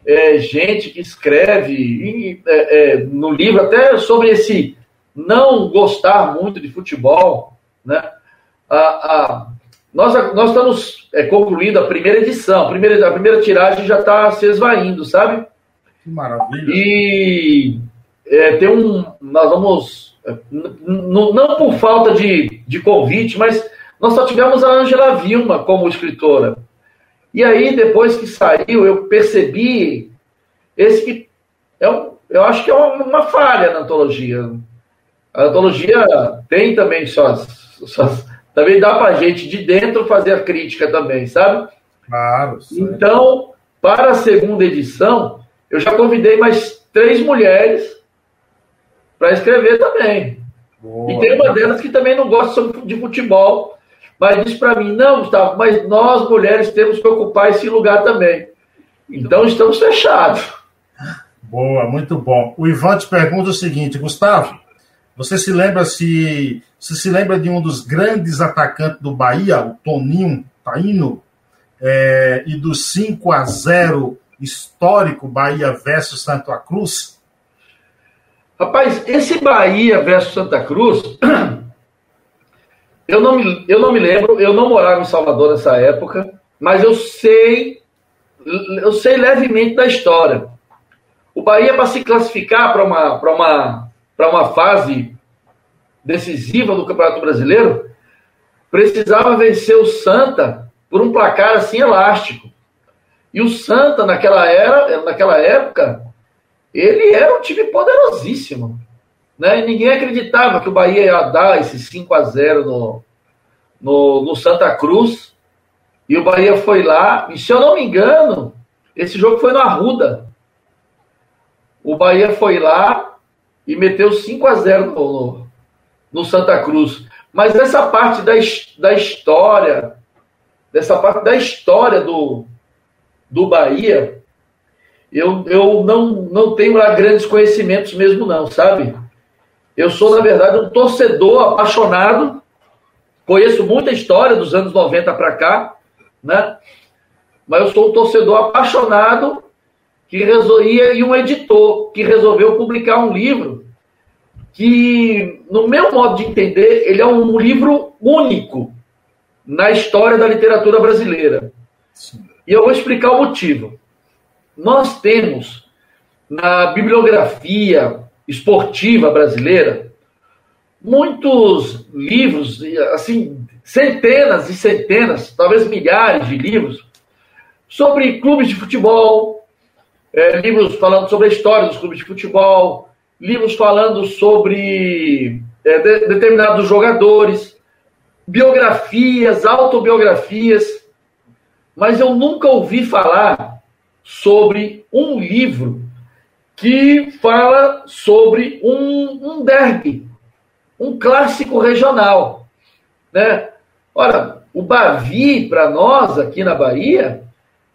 é, gente que escreve é, é, no livro até sobre esse não gostar muito de futebol, né? A, a, nós, nós estamos é, concluindo a primeira edição, a primeira, a primeira tiragem já está se esvaindo, sabe? Que maravilha. E é, tem um. Nós vamos. É, não por falta de, de convite, mas nós só tivemos a Angela Vilma como escritora. E aí, depois que saiu, eu percebi esse que é um, eu acho que é uma, uma falha na antologia. A antologia tem também suas, suas também dá para a gente de dentro fazer a crítica também, sabe? Claro. Então, para a segunda edição, eu já convidei mais três mulheres para escrever também. Boa. E tem uma delas que também não gosta de futebol, mas diz para mim, não, Gustavo, mas nós mulheres temos que ocupar esse lugar também. Então estamos fechados. Boa, muito bom. O Ivan te pergunta o seguinte, Gustavo, você se lembra se você se lembra de um dos grandes atacantes do Bahia, o Toninho Taino, é, e do 5 a 0 histórico Bahia versus Santa Cruz? Rapaz, esse Bahia versus Santa Cruz, eu não, me, eu não me lembro, eu não morava em Salvador nessa época, mas eu sei, eu sei levemente da história. O Bahia, para se classificar para uma, uma, uma fase decisiva do Campeonato Brasileiro, precisava vencer o Santa por um placar assim elástico. E o Santa, naquela, era, naquela época, ele era um time poderosíssimo. Né? E ninguém acreditava que o Bahia ia dar esse 5 a 0 no, no, no Santa Cruz. E o Bahia foi lá, e se eu não me engano, esse jogo foi no Arruda. O Bahia foi lá e meteu 5 a 0 no, no Santa Cruz. Mas essa parte da, da história, dessa parte da história do, do Bahia, eu, eu não, não tenho lá grandes conhecimentos mesmo, não, sabe? Eu sou, na verdade, um torcedor apaixonado. Conheço muita história dos anos 90 para cá, né? Mas eu sou um torcedor apaixonado que resolvia e um editor que resolveu publicar um livro que, no meu modo de entender, ele é um livro único na história da literatura brasileira. Sim. E eu vou explicar o motivo. Nós temos na bibliografia esportiva brasileira muitos livros, assim, centenas e centenas, talvez milhares de livros sobre clubes de futebol, é, livros falando sobre a história dos clubes de futebol, livros falando sobre é, de, determinados jogadores, biografias, autobiografias, mas eu nunca ouvi falar sobre um livro que fala sobre um, um derby, um clássico regional. Né? Ora, o Bavi, para nós aqui na Bahia,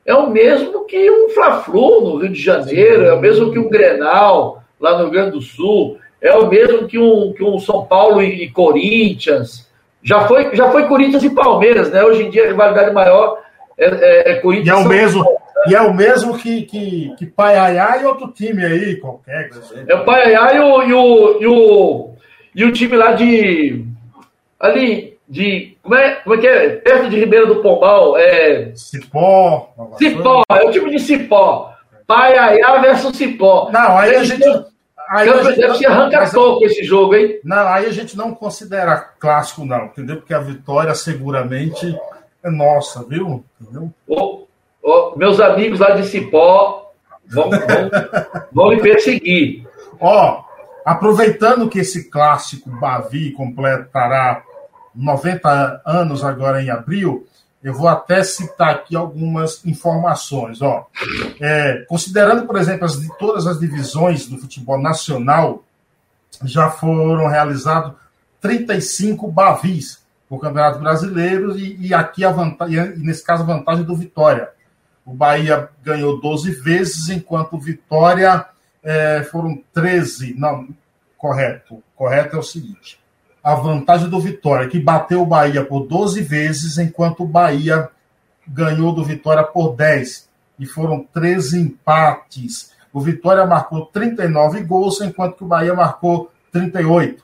é o mesmo que um Fla-Flu no Rio de Janeiro, é o mesmo que um Grenal lá no Rio Grande do Sul, é o mesmo que um, que um São Paulo e, e Corinthians. Já foi, já foi Corinthians e Palmeiras, né? Hoje em dia a rivalidade maior é, é, é Corinthians e é o mesmo E é o mesmo que, que, que Paiaiá e outro time aí, qualquer. É o Paiaiá e o, e, o, e, o, e o time lá de. Ali, de. Como é, como é que é? Perto de Ribeira do Pombal. É... Cipó. Cipó, é o time de Cipó. Paiaiá versus Cipó. Não, aí a gente. Aí a gente, deve se arranca pouco esse jogo, hein? Não, aí a gente não considera clássico, não, entendeu? Porque a vitória seguramente é nossa, viu? Entendeu? Ô, ô, meus amigos lá de Cipó vão, vão, vão me perseguir. Ó, aproveitando que esse clássico Bavi completará 90 anos agora em abril, Eu vou até citar aqui algumas informações. Ó. É, considerando, por exemplo, as, todas as divisões do futebol nacional, já foram realizados 35 Bavis no Campeonato Brasileiro e, e aqui a vantagem, e nesse caso a vantagem do Vitória. O Bahia ganhou 12 vezes, enquanto o Vitória é, foram 13. Não, correto. Correto é o seguinte: a vantagem do Vitória, que bateu o Bahia por 12 vezes, enquanto o Bahia ganhou do Vitória por 10. E foram 13 empates. O Vitória marcou 39 gols, enquanto que o Bahia marcou 38.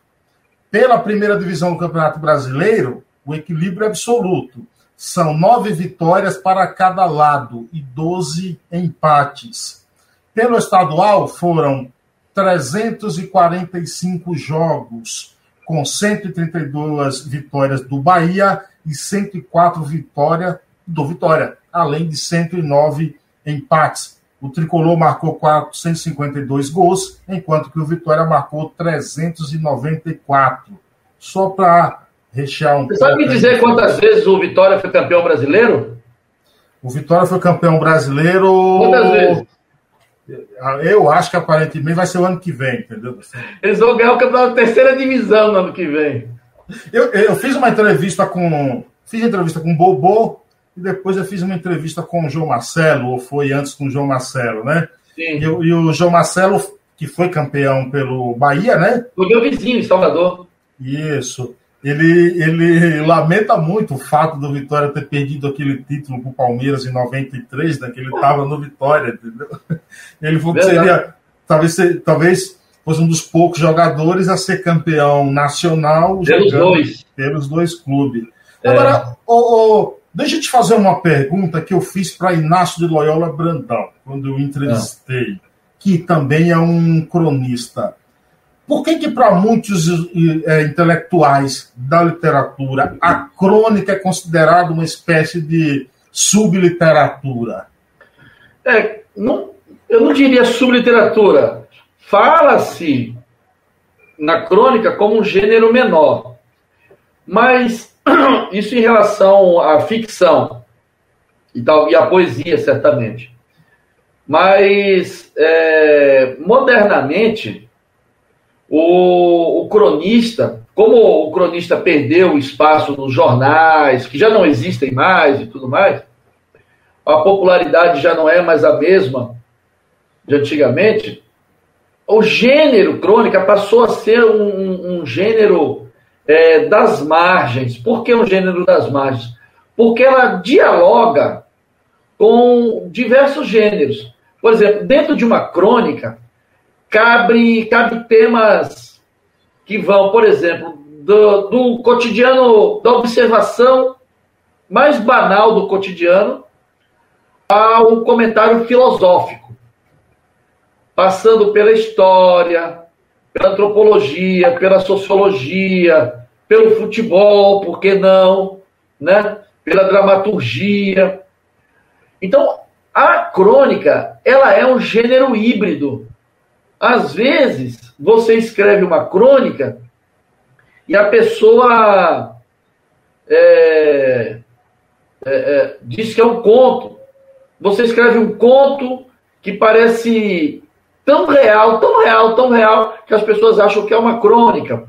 Pela primeira divisão do Campeonato Brasileiro, o equilíbrio é absoluto. São nove vitórias para cada lado e 12 empates. Pelo estadual, foram 345 jogos, com 132 vitórias do Bahia e 104 vitórias do Vitória, além de 109 empates. O tricolor marcou 452 gols, enquanto que o Vitória marcou 394. Só para rechear um Você sabe me dizer quantas vezes o Vitória foi campeão brasileiro? O Vitória foi campeão brasileiro. Quantas vezes? Eu acho que aparentemente vai ser o ano que vem, entendeu? Eles vão ganhar o campeonato da terceira divisão no ano que vem. Eu, eu fiz uma entrevista com. Fiz entrevista com o Bobô e depois eu fiz uma entrevista com o João Marcelo, ou foi antes com o João Marcelo, né? Sim. E, e o João Marcelo, que foi campeão pelo Bahia, né? O meu vizinho, em Salvador. Isso ele, ele lamenta muito o fato do Vitória ter perdido aquele título para o Palmeiras em 93, né, que ele estava no Vitória, entendeu? Ele falou que seria, talvez, talvez fosse um dos poucos jogadores a ser campeão nacional pelos dois, pelos dois clubes. É. Agora, oh, oh, deixa eu te fazer uma pergunta que eu fiz para Inácio de Loyola Brandão, quando eu entrevistei, ah. que também é um cronista. Por que, que para muitos é, intelectuais da literatura, a crônica é considerada uma espécie de subliteratura? É, não, eu não diria subliteratura. Fala-se na crônica como um gênero menor. Mas isso em relação à ficção e, tal, e à poesia, certamente. Mas, é, modernamente, o, o, cronista, como o cronista perdeu espaço nos jornais, que já não existem mais e tudo mais, a popularidade já não é mais a mesma de antigamente, o gênero crônica passou a ser um, um gênero é, das margens. Por que um gênero das margens? Porque ela dialoga com diversos gêneros. Por exemplo, dentro de uma crônica, cabe, cabe temas que vão, por exemplo, do, do cotidiano, da observação mais banal do cotidiano ao comentário filosófico, passando pela história, pela antropologia, pela sociologia, pelo futebol, por que não, né? Pela dramaturgia. Então, a crônica, ela é um gênero híbrido. Às vezes, você escreve uma crônica e a pessoa é, é, é, diz que é um conto. Você escreve um conto que parece tão real, tão real, tão real, que as pessoas acham que é uma crônica.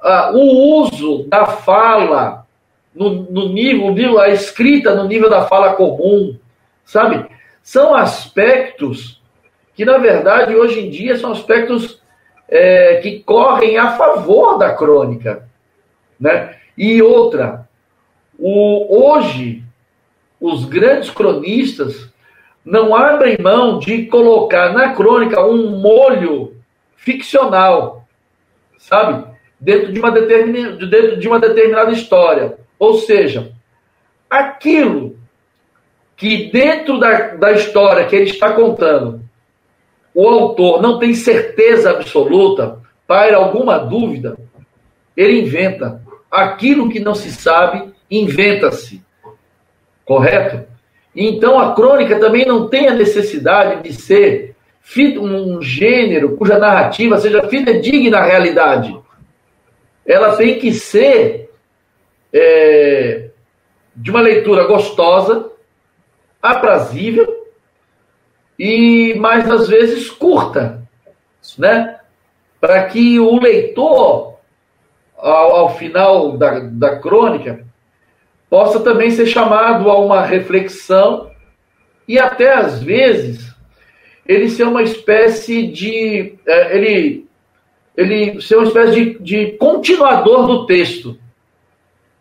Ah, o uso da fala no, no nível, a escrita no nível da fala comum, sabe? São aspectos que na verdade hoje em dia são aspectos é, que correm a favor da crônica. Né? E outra, o, hoje os grandes cronistas não abrem mão de colocar na crônica um molho ficcional, sabe? Dentro de uma, determin... dentro de uma determinada história. Ou seja, aquilo que dentro da, da história que ele está contando o autor não tem certeza absoluta, paira alguma dúvida, ele inventa. Aquilo que não se sabe, inventa-se. Correto? Então a crônica também não tem a necessidade de ser um gênero cuja narrativa seja fidedigna à realidade. Ela tem que ser é, de uma leitura gostosa, aprazível e mais às vezes curta, né? Para que o leitor, ao, ao final da, da crônica, possa também ser chamado a uma reflexão e até às vezes ele ser uma espécie de é, ele ele ser uma espécie de, de continuador do texto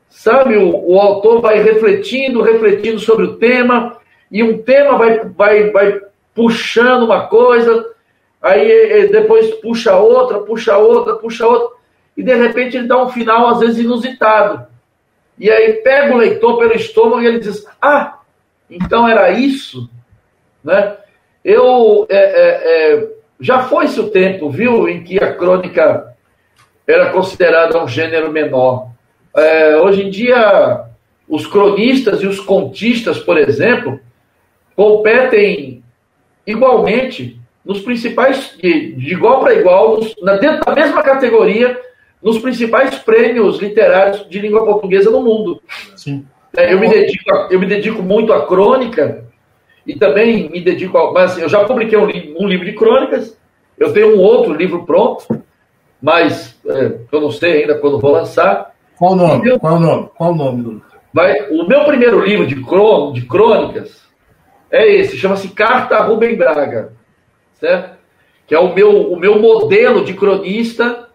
sabe o, o autor vai refletindo refletindo sobre o tema e um tema vai vai vai puxando uma coisa aí depois puxa outra puxa outra puxa outra e de repente ele dá um final às vezes inusitado e aí pega o leitor pelo estômago e ele diz: Ah, então era isso? Né? Eu é, é, já foi-se o tempo, viu, em que a crônica era considerada um gênero menor. É, hoje em dia, os cronistas e os contistas, por exemplo, competem igualmente nos principais, de, de igual para igual, nos, na, dentro da mesma categoria nos principais prêmios literários de língua portuguesa no mundo. Sim. É, eu, me dedico, eu me dedico muito à crônica e também me dedico a. Mas eu já publiquei um, um livro de crônicas, eu tenho um outro livro pronto, mas é, eu não sei ainda quando vou lançar. Qual o nome? Eu, Qual o nome? Qual o nome Vai, o meu primeiro livro de, crô, de crônicas é esse, chama-se Carta a Rubem Braga, certo? Que é o meu, o meu modelo de cronista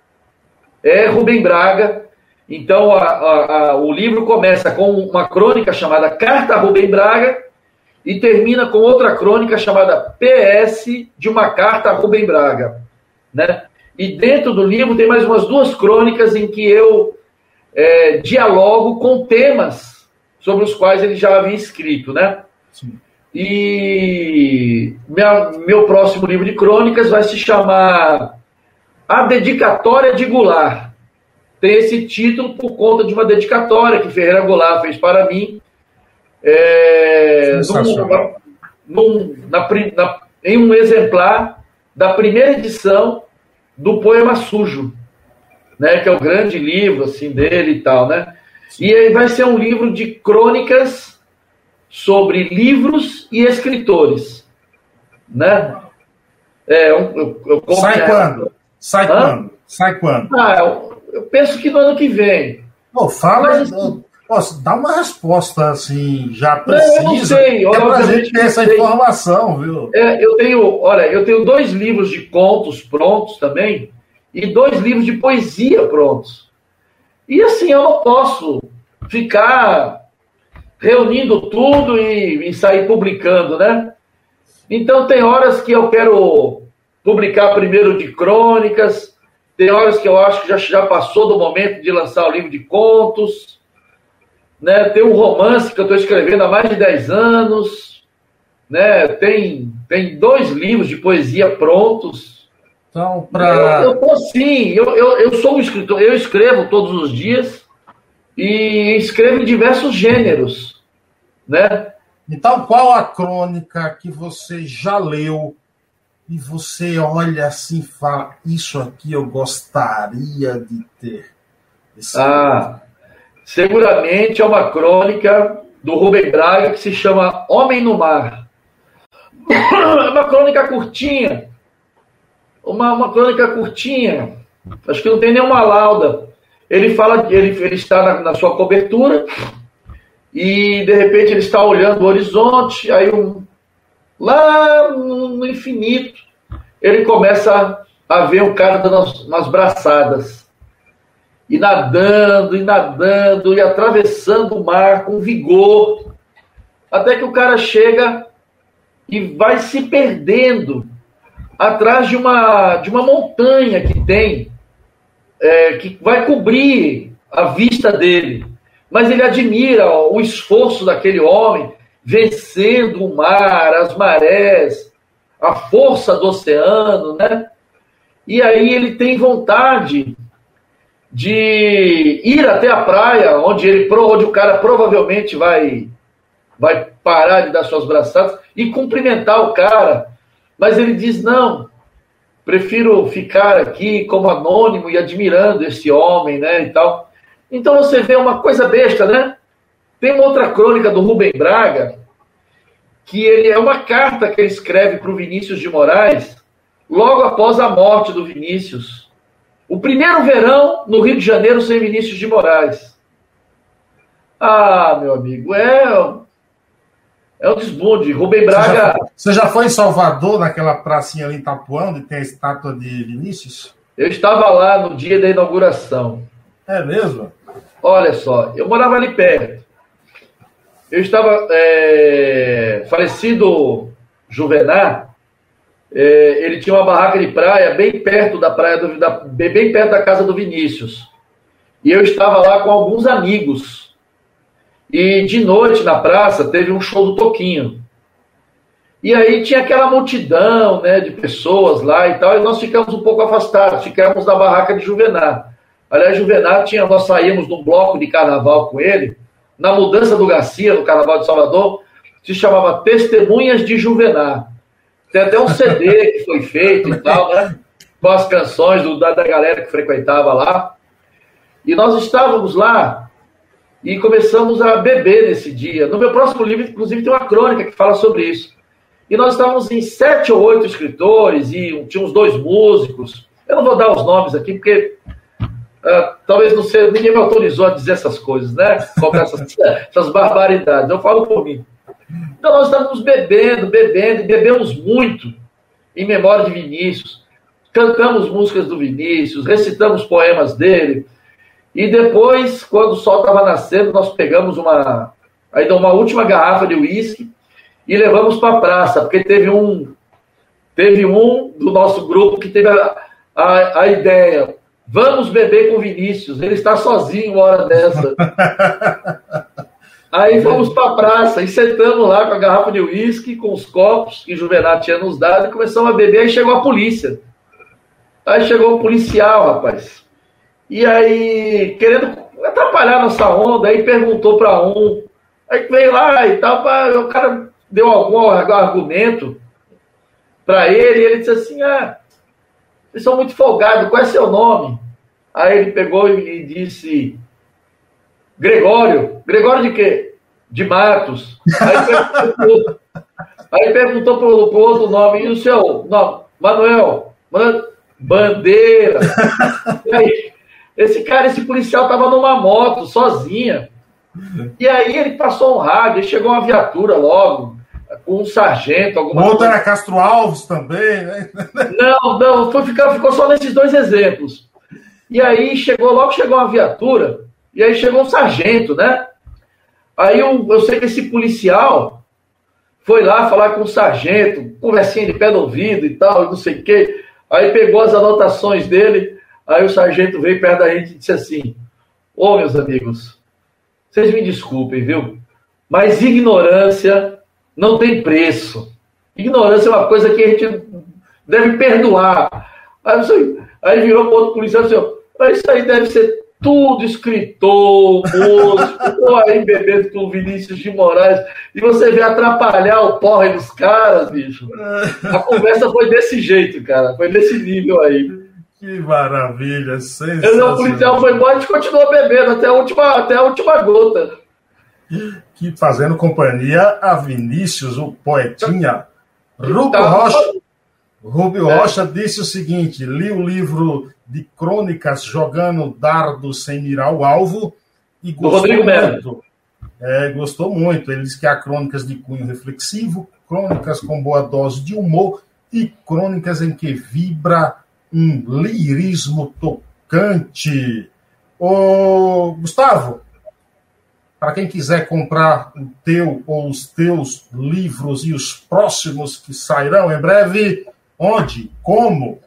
é Rubem Braga. Então, a, a, a, o livro começa com uma crônica chamada Carta a Rubem Braga e termina com outra crônica chamada PS de uma carta a Rubem Braga. Né? E dentro do livro tem mais umas duas crônicas em que eu é, dialogo com temas sobre os quais ele já havia escrito. Né? Sim. E minha, meu próximo livro de crônicas vai se chamar a dedicatória de Goulart. Tem esse título por conta de uma dedicatória que Ferreira Goulart fez para mim é, num, num, na, na, em um exemplar da primeira edição do Poema Sujo, né, que é o grande livro assim dele e tal, né? E aí vai ser um livro de crônicas sobre livros e escritores, né? É, eu, eu, eu Sai quando? Sai Hã? quando? Sai quando? Ah, eu, eu, penso que no ano que vem. Pô, fala. Mas, assim, dá uma resposta assim, já precisa. Eu não sei, é pra gente ter essa informação, viu? É, eu tenho, olha, eu tenho dois livros de contos prontos também e dois livros de poesia prontos. E assim, eu não posso ficar reunindo tudo e, e sair publicando, né? Então tem horas que eu quero publicar primeiro de crônicas. Tem horas que eu acho que já, já passou do momento de lançar o livro de contos. Né? Tem um romance que eu estou escrevendo há mais de 10 anos. Né? Tem, tem dois livros de poesia prontos. Então, para. Eu, eu sim, eu, eu, eu sou um escritor, eu escrevo todos os dias e escrevo em diversos gêneros. Né? Então, qual a crônica que você já leu e você olha assim e fala: Isso aqui eu gostaria de ter. Esse ah, seguramente é uma crônica do Rubem Braga que se chama Homem no Mar. É uma crônica curtinha. Uma, uma crônica curtinha. Acho que não tem nenhuma lauda. Ele fala ele, ele está na, na sua cobertura e de repente ele está olhando o horizonte, aí um, lá no infinito, ele começa a ver um cara dando umas braçadas. E nadando, e nadando, e atravessando o mar com vigor. Até que o cara chega e vai se perdendo atrás de uma, de uma montanha que tem, é, que vai cobrir a vista dele. Mas ele admira o esforço daquele homem vencendo o mar, as marés, a força do oceano, né? E aí ele tem vontade de ir até a praia, onde ele onde o cara provavelmente vai vai parar de dar suas braçadas e cumprimentar o cara. Mas ele diz: "Não, prefiro ficar aqui como anônimo e admirando esse homem, né, e tal". Então você vê uma coisa besta, né? Tem uma outra crônica do Rubem Braga, que ele é uma carta que ele escreve para o Vinícius de Moraes, logo após a morte do Vinícius. O primeiro verão no Rio de Janeiro sem Vinícius de Moraes. Ah, meu amigo, é é um desbunde. Rubem Braga. Você já, foi em Salvador, naquela pracinha ali em Itapuã, onde tem a estátua de Vinícius? Eu estava lá no dia da inauguração. É mesmo? Olha só, eu morava ali perto. Eu estava. É, falecido Juvenar, é, ele tinha uma barraca de praia bem perto da praia do, da, bem perto da casa do Vinícius. E eu estava lá com alguns amigos. E de noite na praça teve um show do Toquinho. E aí tinha aquela multidão né, de pessoas lá e tal, e nós ficamos um pouco afastados, ficamos na barraca de Juvenar. Aliás, Juvenar tinha, nós saímos num bloco de carnaval com ele, na mudança do Garcia, no Carnaval de Salvador, se chamava Testemunhas de Juvenar. Tem até um CD que foi feito e tal, né? Com as canções do, da, da galera que frequentava lá. E nós estávamos lá e começamos a beber nesse dia. No meu próximo livro, inclusive, tem uma crônica que fala sobre isso. E nós estávamos em sete ou oito escritores e tinha uns dois músicos. Eu não vou dar os nomes aqui, porque uh, talvez não seja, ninguém me autorizou a dizer essas coisas, né? Essas, essas barbaridades. Eu falo por mim. Então nós estávamos bebendo, bebendo, e bebemos muito em memória de Vinícius. Cantamos músicas do Vinícius, recitamos poemas dele. E depois, quando o sol estava nascendo, nós pegamos uma, ainda uma última garrafa de uísque e levamos para a praça, porque teve um, teve um do nosso grupo que teve a, a, a ideia. Vamos beber com Vinícius, ele está sozinho uma hora dessa. Aí fomos para a praça e sentamos lá com a garrafa de uísque, com os copos que Juvenal tinha nos dado, e começamos a beber. Aí chegou a polícia. Aí chegou o policial, rapaz. E aí, querendo atrapalhar nossa onda, aí perguntou para um. Aí veio lá e tal, o cara deu algum argumento para ele, e ele disse assim: Ah, vocês são muito folgados, qual é seu nome? Aí ele pegou e disse: Gregório. Gregório de quê? De Matos. Aí perguntou, para o outro nome, e o seu? Não, Manuel. Bandeira. E aí, esse cara, esse policial, estava numa moto, sozinha. E aí ele passou um rádio, chegou uma viatura logo, com um sargento, alguma outro coisa. era Castro Alves também, né? Não, não, foi, ficou, ficou só nesses dois exemplos. E aí chegou, logo chegou uma viatura, e aí chegou um sargento, né? Aí eu, eu sei que esse policial foi lá falar com o sargento, conversinha de pé no ouvido e tal, não sei o quê. Aí pegou as anotações dele, aí o sargento veio perto da gente e disse assim: Ô oh, meus amigos, vocês me desculpem, viu? Mas ignorância não tem preço. Ignorância é uma coisa que a gente deve perdoar. Aí, aí virou para outro policial e disse: Isso aí deve ser tudo escritor, músico, aí bebendo com o Vinícius de Moraes, e você vê atrapalhar o porre dos caras, bicho. A conversa foi desse jeito, cara, foi desse nível aí. Que maravilha, sensacional. O policial foi embora e a gente continuou bebendo até a última, até a última gota. Que fazendo companhia a Vinícius, o poetinha. Rubio Rocha, Rubio é. Rocha disse o seguinte: li o livro de crônicas jogando dardos sem mirar o alvo e gostou muito. É, gostou muito. Ele diz que há crônicas de cunho reflexivo, crônicas com boa dose de humor e crônicas em que vibra um lirismo tocante. Ô, Gustavo, para quem quiser comprar o teu ou os teus livros e os próximos que sairão em breve, onde? Como?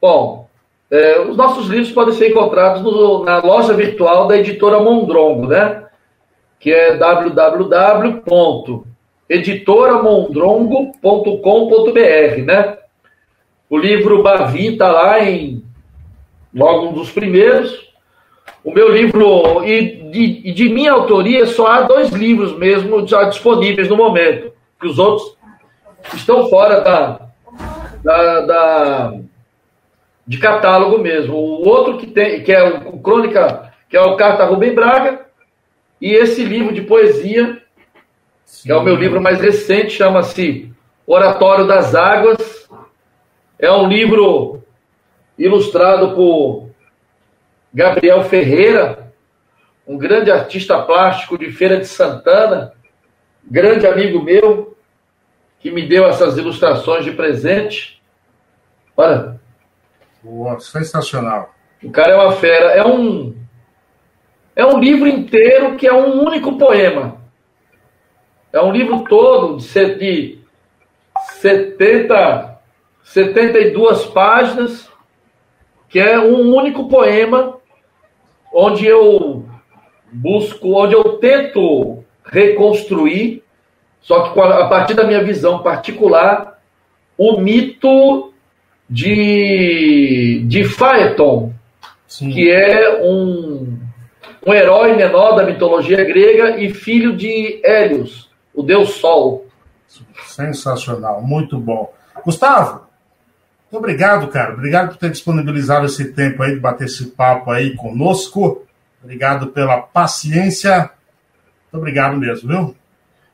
Bom, é, os nossos livros podem ser encontrados no, na loja virtual da editora Mondrongo, né? Que é www.editoramondrongo.com.br, né? O livro Bavi está lá em logo um dos primeiros. O meu livro, e de, de minha autoria, só há dois livros mesmo já disponíveis no momento, que os outros estão fora da, da, da de catálogo mesmo. O outro que tem, que é o, o Crônica, que é o Carta Rubem Braga, E esse livro de poesia, Sim. que é o meu livro mais recente, chama-se Oratório das Águas. É um livro ilustrado por Gabriel Ferreira, um grande artista plástico de Feira de Santana, grande amigo meu, que me deu essas ilustrações de presente. Olha. Sensacional. O cara é uma fera. É um, é um livro inteiro que é um único poema. É um livro todo de, de 70, 72 páginas, que é um único poema, onde eu busco, onde eu tento reconstruir, só que a partir da minha visão particular, o mito de, de Phaeton, Sim. que é um, um herói menor da mitologia grega e filho de Hélios, o deus Sol. Sensacional, muito bom. Gustavo, muito obrigado, cara. Obrigado por ter disponibilizado esse tempo aí de bater esse papo aí conosco. Obrigado pela paciência. Muito obrigado mesmo, viu?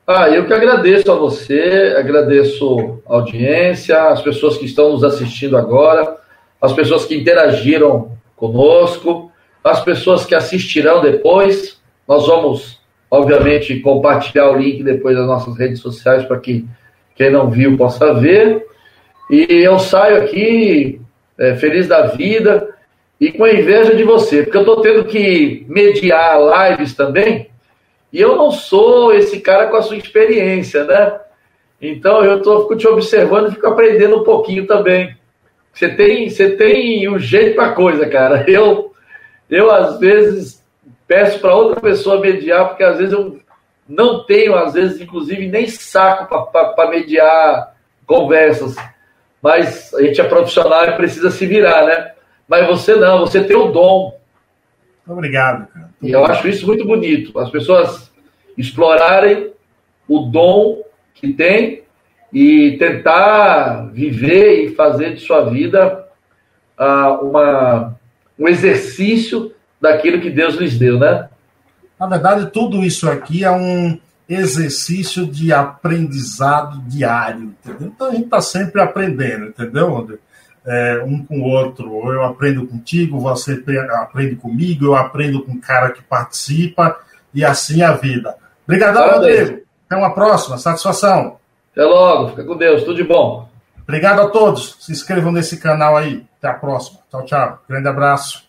Ah, eu que agradeço a você, agradeço a audiência, as pessoas que estão nos assistindo agora, as pessoas que interagiram conosco, as pessoas que assistirão depois. Nós vamos, obviamente, compartilhar o link depois das nossas redes sociais para que quem não viu possa ver. E eu saio aqui é, feliz da vida e com inveja de você, porque eu estou tendo que mediar lives também, e eu não sou esse cara com a sua experiência, né? Então eu tô, fico te observando e fico aprendendo um pouquinho também. Você tem, você tem um jeito para coisa, cara. Eu, eu às vezes peço para outra pessoa mediar, porque às vezes eu não tenho, às vezes, inclusive, nem saco para mediar conversas. Mas a gente é profissional e precisa se virar, né? Mas você não, você tem o dom. Obrigado. Cara. E eu acho isso muito bonito. As pessoas explorarem o dom que tem e tentar viver e fazer de sua vida uh, uma, um exercício daquilo que Deus lhes deu, né? Na verdade, tudo isso aqui é um exercício de aprendizado diário, entendeu? Então a gente está sempre aprendendo, entendeu, André? é, um com o outro. Eu aprendo contigo, você aprende comigo, eu aprendo com o cara que participa, e assim a vida. Obrigadão, Rodrigo. Até uma próxima. Satisfação. Até logo. Fica com Deus. Tudo de bom. Obrigado a todos. Se inscrevam nesse canal aí. Até a próxima. Tchau, tchau. Grande abraço.